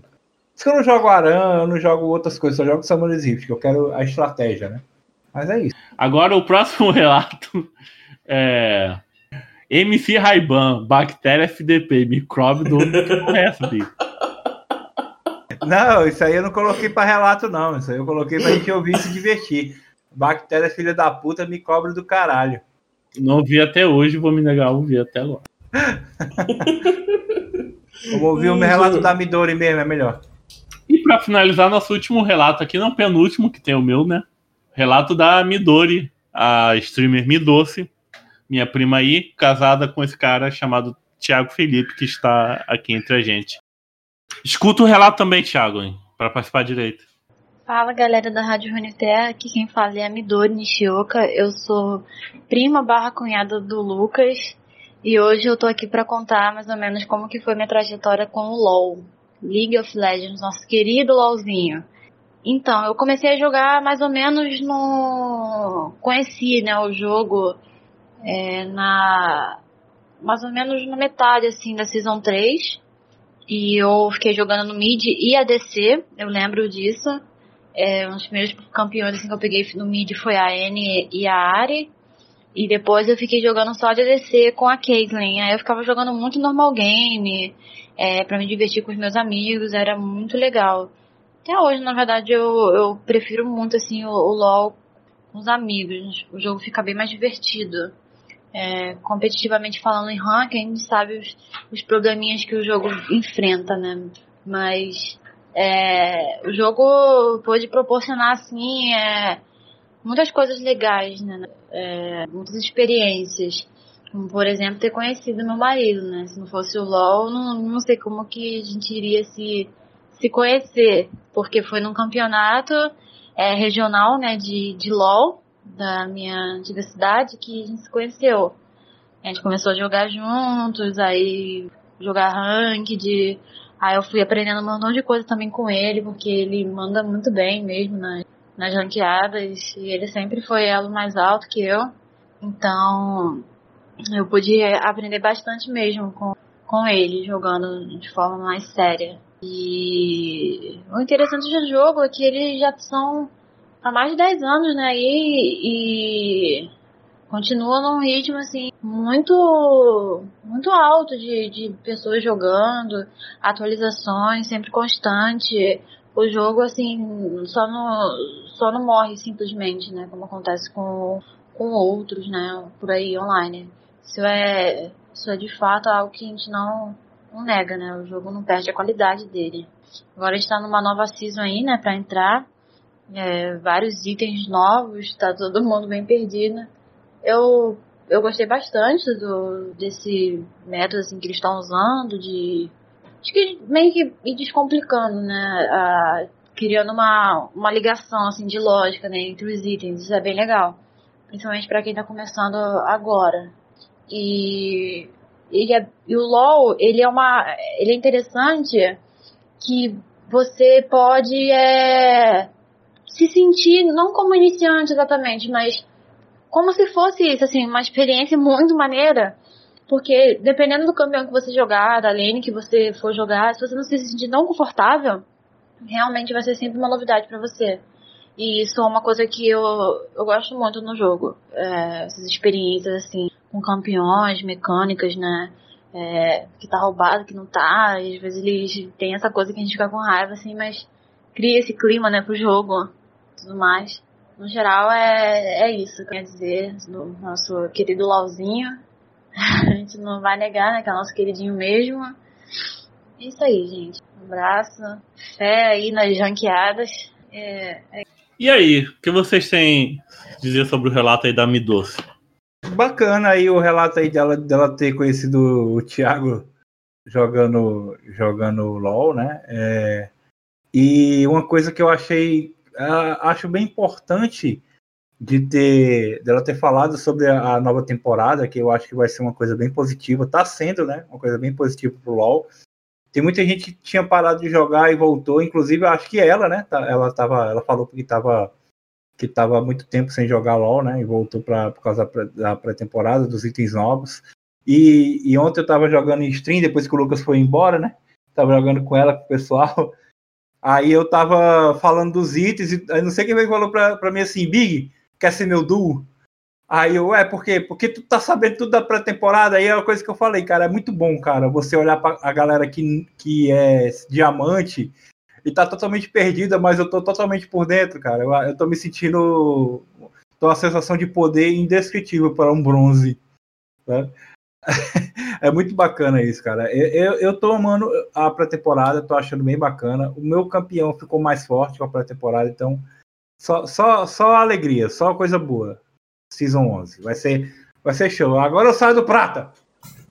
Por isso que eu não jogo Aran, eu não jogo outras coisas, eu jogo Summoner's Rift, que eu quero a estratégia, né? Mas é isso. agora o próximo relato é. MC Raiban, bactéria FDP, micróbio do recipe. Não, isso aí eu não coloquei pra relato, não. Isso aí eu coloquei pra gente ouvir e se divertir. Bactéria filha da puta cobra do caralho. Não vi até hoje, vou me negar a ouvir até agora. Vamos ouvir o meu relato da Midori mesmo, é melhor. E pra finalizar, nosso último relato aqui, não penúltimo, que tem o meu, né? Relato da Midori, a streamer Midoce, minha prima aí, casada com esse cara chamado Thiago Felipe, que está aqui entre a gente. Escuta o relato também, Thiago, hein, pra participar direito. Fala galera da Rádio Runeterra, aqui quem fala é a Midori Nishioka, eu sou prima barra cunhada do Lucas e hoje eu tô aqui pra contar mais ou menos como que foi minha trajetória com o LoL, League of Legends, nosso querido LoLzinho. Então, eu comecei a jogar mais ou menos no... conheci, né, o jogo é, na... mais ou menos na metade, assim, da Season 3 e eu fiquei jogando no mid e ADC, eu lembro disso. É, um dos primeiros campeões assim, que eu peguei no mid foi a N e a Ari. E depois eu fiquei jogando só de ADC com a Caitlyn. Aí eu ficava jogando muito normal game, é, para me divertir com os meus amigos, era muito legal. Até hoje, na verdade, eu, eu prefiro muito assim o, o LoL com os amigos. O jogo fica bem mais divertido. É, competitivamente falando em rank, a gente sabe os, os probleminhas que o jogo enfrenta, né? Mas é, o jogo pôde proporcionar assim é, muitas coisas legais, né? É, muitas experiências. Como, por exemplo, ter conhecido meu marido, né? Se não fosse o LoL, não, não sei como que a gente iria se, se conhecer. Porque foi num campeonato é, regional, né, de, de LoL, da minha antiga cidade, que a gente se conheceu. A gente começou a jogar juntos, aí jogar ranked, aí eu fui aprendendo um montão de coisa também com ele, porque ele manda muito bem mesmo nas, nas ranqueadas, e ele sempre foi elo mais alto que eu. Então, eu pude aprender bastante mesmo com, com ele, jogando de forma mais séria. E o interessante do jogo é que eles já são há mais de 10 anos, né? E, e continua num ritmo assim muito muito alto de, de pessoas jogando, atualizações sempre constante. O jogo assim só não só não morre simplesmente, né? Como acontece com com outros, né? Por aí online. Isso é isso é de fato algo que a gente não não nega, né? O jogo não perde a qualidade dele. Agora a gente tá numa nova season aí, né? Pra entrar. É, vários itens novos, tá todo mundo bem perdido. Eu eu gostei bastante do, desse método assim, que eles estão usando, de. Acho que meio que ir descomplicando, né? A, criando uma, uma ligação assim, de lógica né, entre os itens. Isso é bem legal. Principalmente para quem está começando agora. E, ele é, e o LoL, ele é uma. Ele é interessante que você pode é, se sentir, não como iniciante exatamente, mas como se fosse isso, assim, uma experiência muito maneira. Porque dependendo do campeão que você jogar, da lane que você for jogar, se você não se sentir tão confortável, realmente vai ser sempre uma novidade para você. E isso é uma coisa que eu, eu gosto muito no jogo. É, essas experiências, assim, com campeões, mecânicas, né? É, que tá roubado, que não tá. Às vezes eles têm essa coisa que a gente fica com raiva, assim, mas cria esse clima, né, pro jogo tudo mais. No geral, é, é isso. Quer dizer, do nosso querido Lauzinho. A gente não vai negar, né, que é nosso queridinho mesmo. É isso aí, gente. Abraço. Fé aí nas ranqueadas. É, é E aí, o que vocês têm a dizer sobre o relato aí da Midoce? Bacana aí o relato aí dela, dela ter conhecido o Thiago jogando, jogando LOL, né? É, e uma coisa que eu achei, acho bem importante de ter, dela ter falado sobre a, a, nova temporada, que eu acho que vai ser uma coisa bem positiva, tá sendo, né? Uma coisa bem positiva pro LoL. Tem muita gente que tinha parado de jogar e voltou, inclusive acho que ela, né? Ela tava, ela falou que tava que estava há muito tempo sem jogar LoL, né? E voltou pra, por causa da pré-temporada, dos itens novos. E, e ontem eu estava jogando em stream, depois que o Lucas foi embora, né? Tava jogando com ela, com o pessoal. Aí eu tava falando dos itens, e não sei quem falou pra, pra mim assim, Big, quer ser meu duo? Aí eu, é, por quê? Porque tu tá sabendo tudo da pré-temporada, aí é uma coisa que eu falei, cara, é muito bom, cara, você olhar pra a galera que, que é diamante e tá totalmente perdida, mas eu tô totalmente por dentro, cara. Eu, eu tô me sentindo. tô uma sensação de poder indescritível para um bronze. Né? é muito bacana isso, cara. Eu, eu, eu tô amando a pré-temporada, tô achando bem bacana. O meu campeão ficou mais forte com a pré-temporada, então só, só, só alegria, só coisa boa. Season 11. Vai ser, vai ser show. Agora eu saio do prata.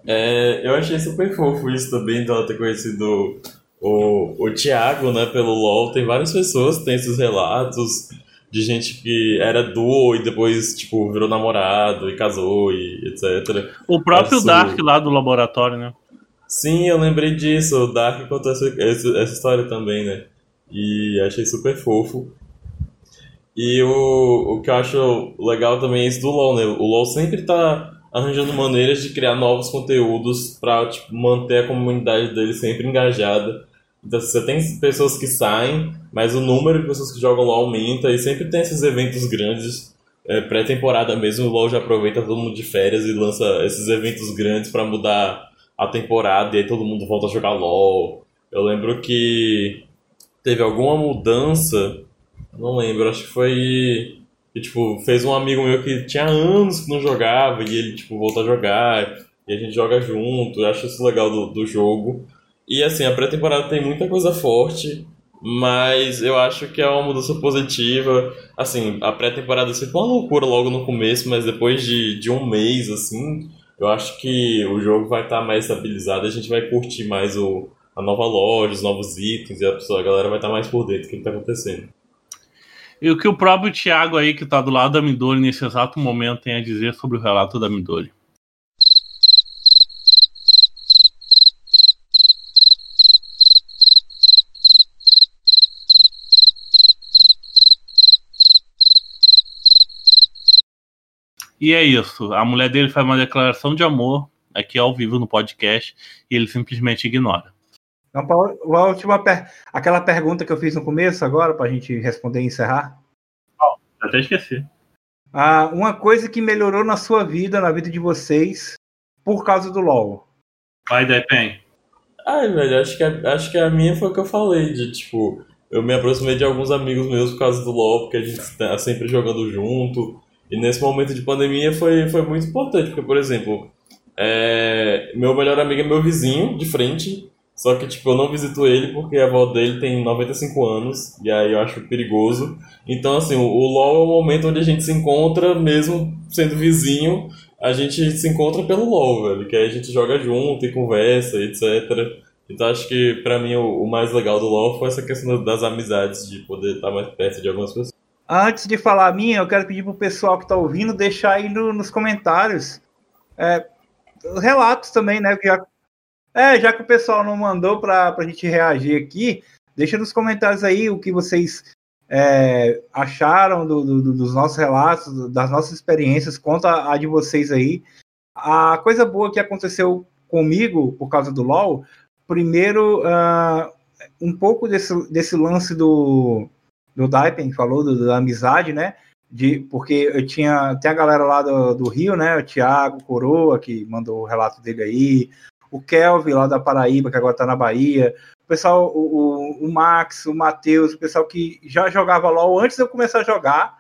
É, eu achei super fofo isso também, dela ter conhecido o, o Thiago, né, pelo LoL. Tem várias pessoas que têm esses relatos de gente que era duo e depois, tipo, virou namorado e casou e etc. O próprio Dark lá do laboratório, né? Sim, eu lembrei disso. O Dark contou essa, essa história também, né? E achei super fofo. E o, o que eu acho legal também é isso do LoL, né? O LoL sempre tá arranjando maneiras de criar novos conteúdos para tipo, manter a comunidade dele sempre engajada. Então você tem pessoas que saem, mas o número de pessoas que jogam LoL aumenta e sempre tem esses eventos grandes. É, Pré-temporada mesmo, o LoL já aproveita todo mundo de férias e lança esses eventos grandes para mudar a temporada e aí todo mundo volta a jogar LoL. Eu lembro que teve alguma mudança, não lembro, acho que foi tipo, fez um amigo meu que tinha anos que não jogava e ele, tipo, voltou a jogar e a gente joga junto. Eu acho isso legal do, do jogo. E, assim, a pré-temporada tem muita coisa forte, mas eu acho que é uma mudança positiva. Assim, a pré-temporada sempre foi uma loucura logo no começo, mas depois de, de um mês, assim, eu acho que o jogo vai estar tá mais estabilizado a gente vai curtir mais o, a nova loja, os novos itens, e a, pessoa, a galera vai estar tá mais por dentro do que está acontecendo. E o que o próprio Thiago aí, que tá do lado da Midori nesse exato momento, tem a dizer sobre o relato da Midori. E é isso. A mulher dele faz uma declaração de amor aqui ao vivo no podcast e ele simplesmente ignora. Então, a última per... aquela pergunta que eu fiz no começo agora, para a gente responder e encerrar. Oh, até esqueci. Ah, uma coisa que melhorou na sua vida, na vida de vocês, por causa do LoL. Vai, Depen. Ai, velho, acho que, a, acho que a minha foi o que eu falei, de tipo, eu me aproximei de alguns amigos meus por causa do LoL, porque a gente tá sempre jogando junto. E nesse momento de pandemia foi, foi muito importante, porque, por exemplo, é, meu melhor amigo é meu vizinho de frente, só que, tipo, eu não visito ele porque a avó dele tem 95 anos, e aí eu acho perigoso. Então, assim, o, LoL é o momento onde a gente se encontra, mesmo sendo vizinho, a gente se encontra pelo LoL, velho. Que aí a gente joga junto e conversa, etc. Então acho que pra mim o, o mais legal do LoL foi essa questão das amizades, de poder estar mais perto de algumas pessoas. Antes de falar a minha, eu quero pedir pro pessoal que tá ouvindo deixar aí no- nos comentários é, relatos também, né? Já, é, já que o pessoal não mandou pra, pra gente reagir aqui, deixa nos comentários aí o que vocês é, acharam do- do- do- dos nossos relatos, das nossas experiências, conta a de vocês aí. A coisa boa que aconteceu comigo por causa do LoL, primeiro, ah, um pouco desse, desse lance do, do Daipen, falou do- da amizade, né? De, porque eu tinha, tem a galera lá do, do Rio, né? O Thiago Coroa, que mandou o relato dele aí, o Kelvin lá da Paraíba, que agora tá na Bahia, o pessoal, o, o, Max, o Matheus, o pessoal que já jogava LOL antes de eu começar a jogar.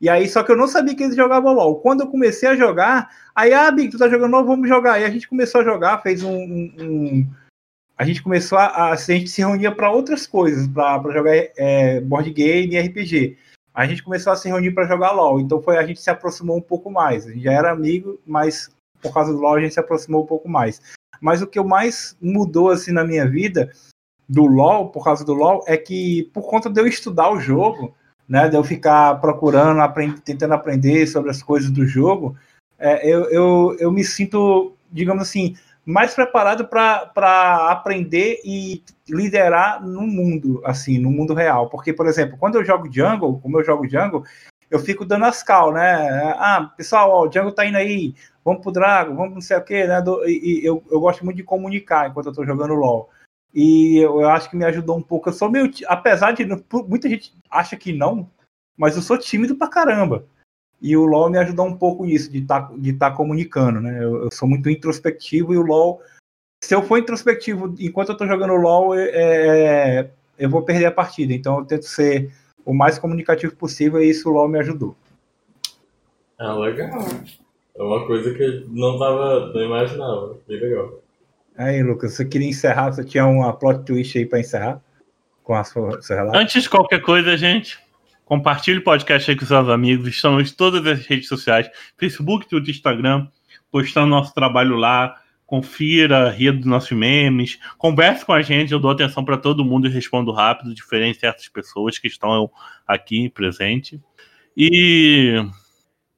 E aí, só que eu não sabia que eles jogavam LOL. Quando eu comecei a jogar, aí, ah, Big, tu tá jogando LOL, vamos jogar. E a gente começou a jogar, fez um. um- um- a gente começou a, a. A gente se reunia para outras coisas, para jogar é, board game e RPG. A gente começou a se reunir para jogar LOL. Então foi a gente se aproximou um pouco mais. A gente já era amigo, mas por causa do LOL a gente se aproximou um pouco mais. Mas o que eu mais mudou assim na minha vida do LoL, por causa do LoL, é que por conta de eu estudar o jogo, né, de eu ficar procurando, aprend- tentando aprender sobre as coisas do jogo, é, eu, eu, eu me sinto, digamos assim, mais preparado para aprender e liderar no mundo, assim, no mundo real. Porque, por exemplo, quando eu jogo Jungle, como eu jogo Jungle, eu fico dando as cal, né? Ah, pessoal, ó, o Django tá indo aí, vamos pro Drago, vamos não sei o quê, né? Do- E, e eu, eu gosto muito de comunicar enquanto eu tô jogando LoL. E eu, eu acho que me ajudou um pouco. Eu sou meio. Apesar de. Muita gente acha que não, mas eu sou tímido pra caramba. E o LoL me ajudou um pouco nisso, de estar de tá comunicando, né? Eu, eu sou muito introspectivo e o LoL. Se eu for introspectivo enquanto eu tô jogando LoL, é, é, eu vou perder a partida. Então eu tento ser o mais comunicativo possível e isso o LoL me ajudou. Ah, legal. É uma coisa que eu não tava. não imaginava. Bem legal. Aí, Lucas, você queria encerrar? Você tinha uma plot twist aí pra encerrar? Com a sua, seu relato? Antes de qualquer coisa, gente, compartilhe o podcast aí com seus amigos. Estamos em todas as redes sociais: Facebook, Twitter, Instagram, postando nosso trabalho lá. Confira, ria dos nossos memes, converse com a gente. Eu dou atenção para todo mundo e respondo rápido, diferente de certas pessoas que estão aqui presente. E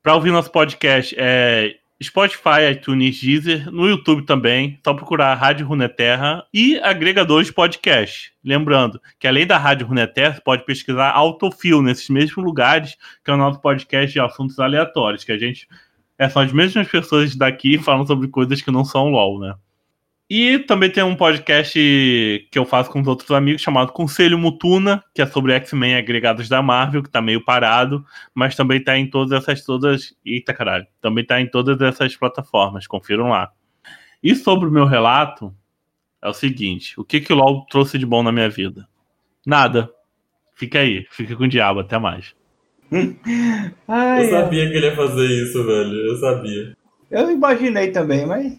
para ouvir nosso podcast é Spotify, iTunes, Deezer, no YouTube também, só procurar Rádio Runeterra e agregadores de podcast. Lembrando que além da Rádio Runeterra, você pode pesquisar Autofil nesses mesmos lugares, que é o nosso podcast de assuntos aleatórios, que a gente é, são as mesmas pessoas daqui falando sobre coisas que não são LOL, né? E também tem um podcast que eu faço com os outros amigos chamado Conselho Mutuna, que é sobre X-Men agregados da Marvel, que tá meio parado, mas também tá em todas essas todas. Eita caralho. Também tá em todas essas plataformas, confiram lá. E sobre o meu relato, é o seguinte: o que, que o LOL trouxe de bom na minha vida? Nada. Fica aí, fica com o diabo, até mais. Ai, eu sabia que ele ia fazer isso, velho. Eu sabia. Eu imaginei também, mas.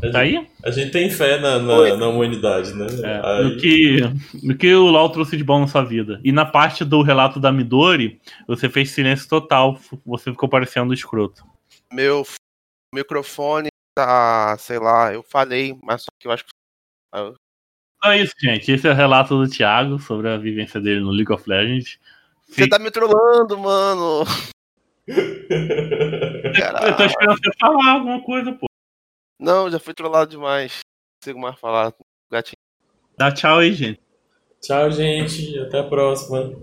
Thiago, tá aí? A gente tem fé na, na, na humanidade, né? É, no, que, no que o LoL trouxe de bom na sua vida. E na parte do relato da Midori, você fez silêncio total. Você ficou parecendo escroto. Meu f- microfone tá, sei lá, eu falei, mas só que eu acho que. Então é isso, gente. Esse é o relato do Thiago sobre a vivência dele no League of Legends. Você tá me trollando, mano. Eu tô esperando você falar alguma coisa, pô. Não, já fui trollado demais. Não consigo mais falar. Gatinho. Dá tchau aí, gente. Tchau, gente. Até a próxima.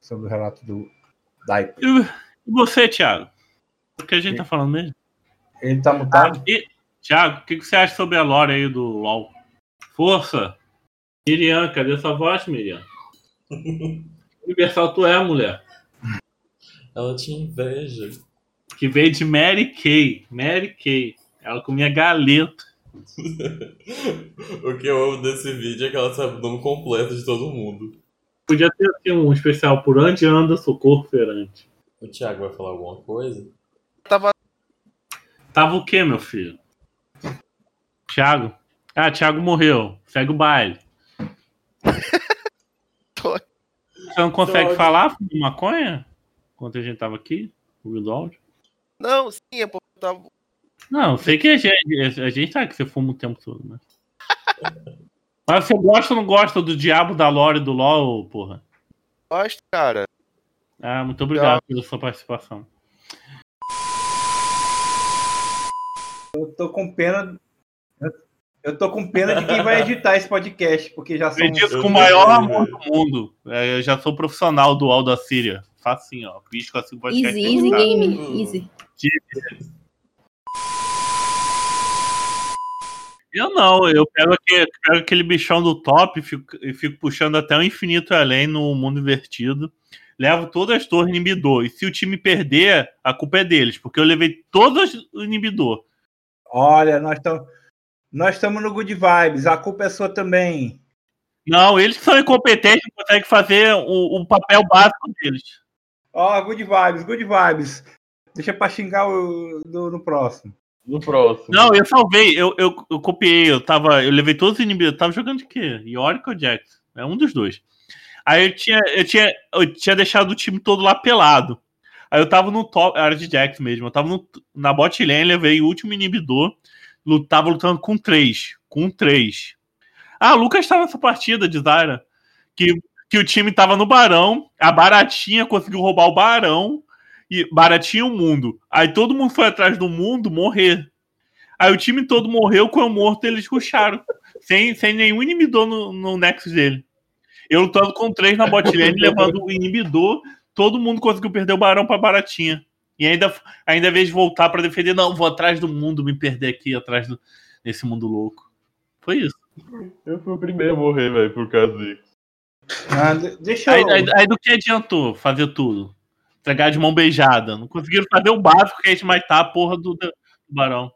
Sobre o relato do Daipo. E você, Thiago? O que a gente tá falando mesmo? Ele tá mutado? E, Thiago, o que, que você acha sobre a lore aí do LoL? Força! Miriam, cadê sua voz, Miriam? Universal tu é, mulher. Ela tinha inveja. Que veio de Mary Kay. Mary Kay. Ela comia galeta. o que eu amo desse vídeo é que ela sabe o nome completo de todo mundo. Podia ter assim, um especial por onde anda socorro ferante. O Thiago vai falar alguma coisa? Tava. Tava o quê, meu filho? Thiago? Ah, Thiago morreu. Segue o baile. Você não consegue Droga. falar de maconha? Enquanto a gente tava aqui, ouvindo áudio. Não, sim, é porque eu tava. Não, eu sei que a gente, a gente sabe que você fuma o tempo todo, né? Mas você gosta ou não gosta do diabo da lore do LoL, porra? Gosto, cara. Ah, muito obrigado pela sua participação. Eu tô com pena. eu- tô com pena de quem vai editar esse podcast, porque já são. Acredito com o maior amor do mundo. É, eu já sou profissional do UOL da Síria. Facinho, ó. Pisco assim pode Easy, easy game. Easy. Eu não, eu pego, aquele, pego aquele bichão do top e fico, e fico puxando até o infinito além no mundo invertido. Levo todas as torres inibidor. E se o time perder, a culpa é deles, porque eu levei todas o inibidor. Olha, nós estamos. Nós estamos no Good Vibes, a culpa é sua também. Não, eles que são incompetentes conseguem fazer o, o papel básico deles. Ó, Good Vibes, Good Vibes. Deixa pra xingar o, do- no próximo. No próximo. Não, eu salvei, eu, eu, eu copiei, eu tava. Eu levei todos os inimigos. Eu tava jogando de quê? Yorick ou Jax? É um dos dois. Aí eu tinha, eu tinha, eu tinha deixado o time todo lá pelado. Aí eu tava no top, era de Jax mesmo. Eu tava no- na bot lane, levei o último inibidor. Tava lutando com três. Com três. Ah, o Lucas tava nessa partida de Zyra. Que, que o time tava no Barão. A Baratinha conseguiu roubar o Barão. E Baratinha e o mundo. Aí todo mundo foi atrás do mundo morrer. Aí o time todo morreu, com eu morto, eles ruxaram. sem, sem nenhum inibidor no, no Nexus dele. Eu lutando com três na bot lane, levando o inibidor, todo mundo conseguiu perder o barão pra baratinha. E ainda, ainda, em vez de voltar pra defender, não, vou atrás do mundo, me perder aqui, atrás do, desse mundo louco. Foi isso. Eu fui o primeiro a morrer, velho, por causa disso. Ah, de- deixa Aí, eu. aí- aí do que adiantou fazer tudo? Entregar de mão beijada. Não conseguiram fazer o básico que a gente matar a porra do, do barão.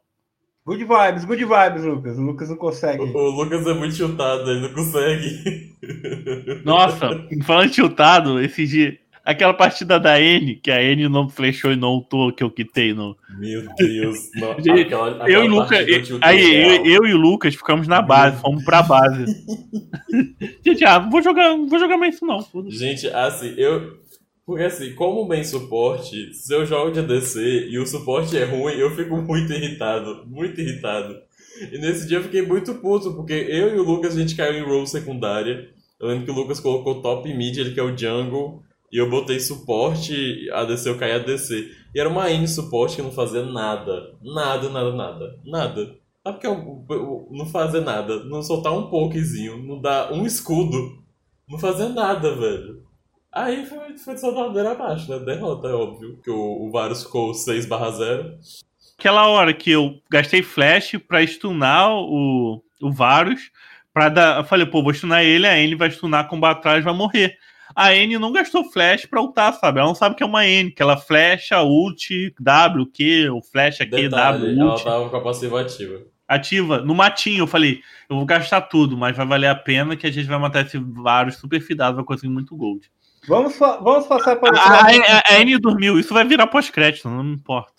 Good Vibes, Good Vibes, Lucas. O Lucas não consegue. O, o Lucas é muito chutado, ele não consegue. Nossa, falando de tiltado, esse dia. Aquela partida da N, que a N não flechou e não ultou, que eu quitei no. Meu Deus. Não, aquela- aquela eu e Lucas. Aí, eu, eu e o Lucas ficamos na base, fomos pra base. Gente, ah, não vou jogar, não vou jogar mais isso, não. Gente, assim, eu. Porque assim, como bem suporte, se eu jogo de ADC e o suporte é ruim, eu fico muito irritado. Muito irritado. E nesse dia eu fiquei muito puto, porque eu e o Lucas a gente caiu em role secundária. Eu lembro que o Lucas colocou top mid, ele que é o jungle. E eu botei suporte, ADC eu caí ADC. E era uma N suporte que não fazia nada. Nada, nada, nada. Nada. Sabe porque eu, eu- não fazer nada? Não soltar um pokezinho, não dar um escudo. Não fazer nada, velho. Aí foi, foi só da ladeira abaixo, né? Derrota, é óbvio. Que o, o Varus ficou 6 barra 0. Aquela hora que eu gastei flash pra stunar o, o Varus, pra dar. Eu falei, pô, vou stunar ele, a N vai stunar com atrás vai morrer. A N não gastou flash pra ultar, sabe? Ela não sabe que é uma N, que ela flecha, ult, W, Q, ou flecha Q, Detalhe, W, ela ult. tava com a passiva ativa. ativa no matinho. Eu falei, eu vou gastar tudo, mas vai valer a pena que a gente vai matar esse Varus super fidado, vai conseguir muito gold. Vamos, vamos passar para A, a, a N dormiu, isso vai virar pós-crédito, não me importa.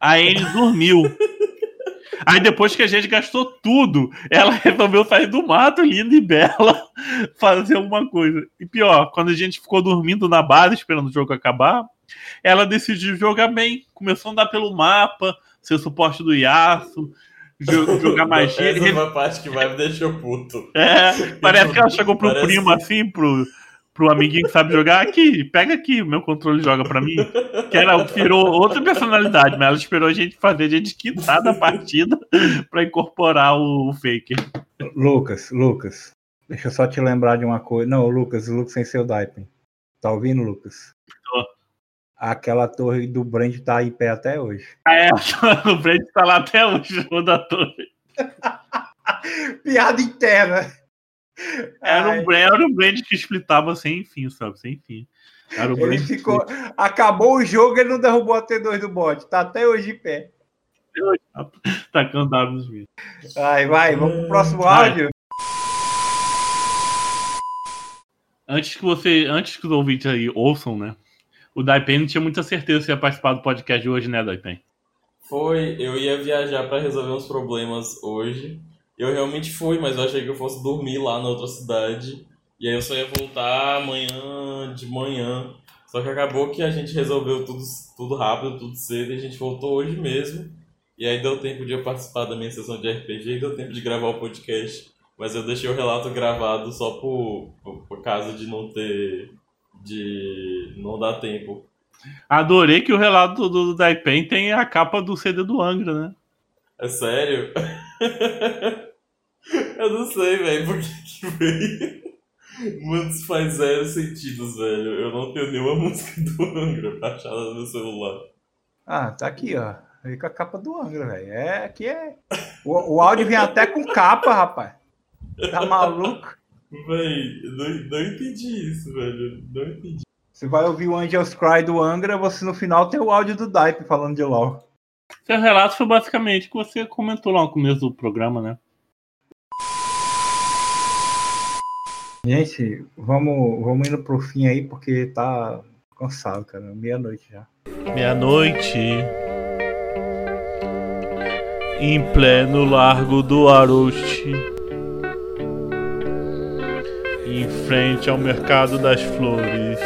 A N dormiu. Aí depois que a gente gastou tudo, ela resolveu sair do mato, linda e bela, fazer alguma coisa. E pior, quando a gente ficou dormindo na base, esperando o jogo acabar, ela decidiu jogar bem. Começou a andar pelo mapa, ser suporte do Yasuo, jo- jogar magia. Essa é uma parte que vai me deixar puto. É, parece que ela chegou pro Parece- primo assim, pro, pro amiguinho que sabe jogar. Aqui, pega aqui, o meu controle e joga pra mim. Que ela virou outra personalidade, mas ela esperou a gente fazer a gente quitar da partida pra incorporar o, o Faker. Lucas, Lucas, deixa eu só te lembrar de uma coisa. Não, Lucas, o Lucas sem seu Daipen. Tá ouvindo, Lucas? Tô. Aquela torre do Brand tá em pé até hoje. Ah, é, o Brand tá lá até hoje, o da torre. Piada interna. Era um, Brand, era um Brand que splitava sem fim, sabe? Sem fim. Era o Ele Brand ficou. Acabou o jogo, ele não derrubou a T2 do bot. Tá até hoje em pé. tacando W nos vídeos. Vai, vai, vamos pro próximo Vai. áudio. Antes que você, antes que os ouvintes aí ouçam, né? O Daipen não tinha muita certeza se ia participar do podcast de hoje, né, Daipen? Foi, eu ia viajar pra resolver uns problemas hoje. Eu realmente fui, mas eu achei que eu fosse dormir lá na outra cidade. E aí eu só ia voltar amanhã de manhã. Só que acabou que a gente resolveu tudo, tudo rápido, tudo cedo, e a gente voltou hoje mesmo. E aí deu tempo de eu participar da minha sessão de RPG e deu tempo de gravar o podcast. Mas eu deixei o relato gravado só por, por, por causa de não ter. de não dar tempo. Adorei que o relato do, do Daipen tem a capa do CD do Angra, né? É sério? eu não sei, velho, por que que veio. Mano, isso faz zero sentido, velho. Eu não tenho nenhuma música do Angra baixada no meu celular. Ah, tá aqui, ó. Aí com a capa do Angra, velho. É, aqui é. O, o áudio vem até com capa, rapaz. Tá maluco? Véi, eu não, não entendi isso, velho. Não entendi. Você vai ouvir o Angel's Cry do Angra, você no final tem o áudio do Daipe falando de LOL. Seu relato foi basicamente o que você comentou lá no começo do programa, né? Gente, vamos, vamos indo pro fim aí, porque tá cansado, cara. Meia-noite já. Meia-noite. Em pleno largo do Aroste. Em frente ao mercado das flores.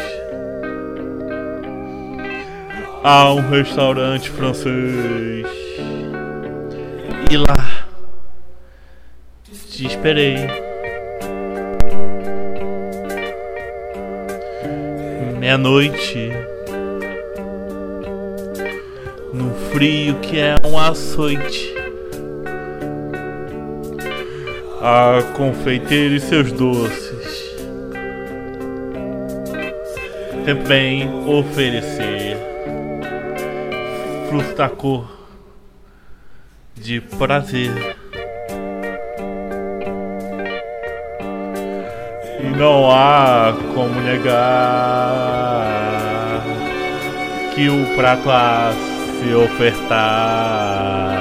Há um restaurante francês. E lá. Te esperei. Meia-noite. No frio que é um açoite. A confeiteira e seus doces. Também oferecer fruta cor de prazer. Não há como negar que o prato a se ofertar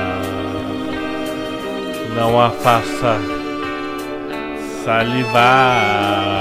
não a faça salivar.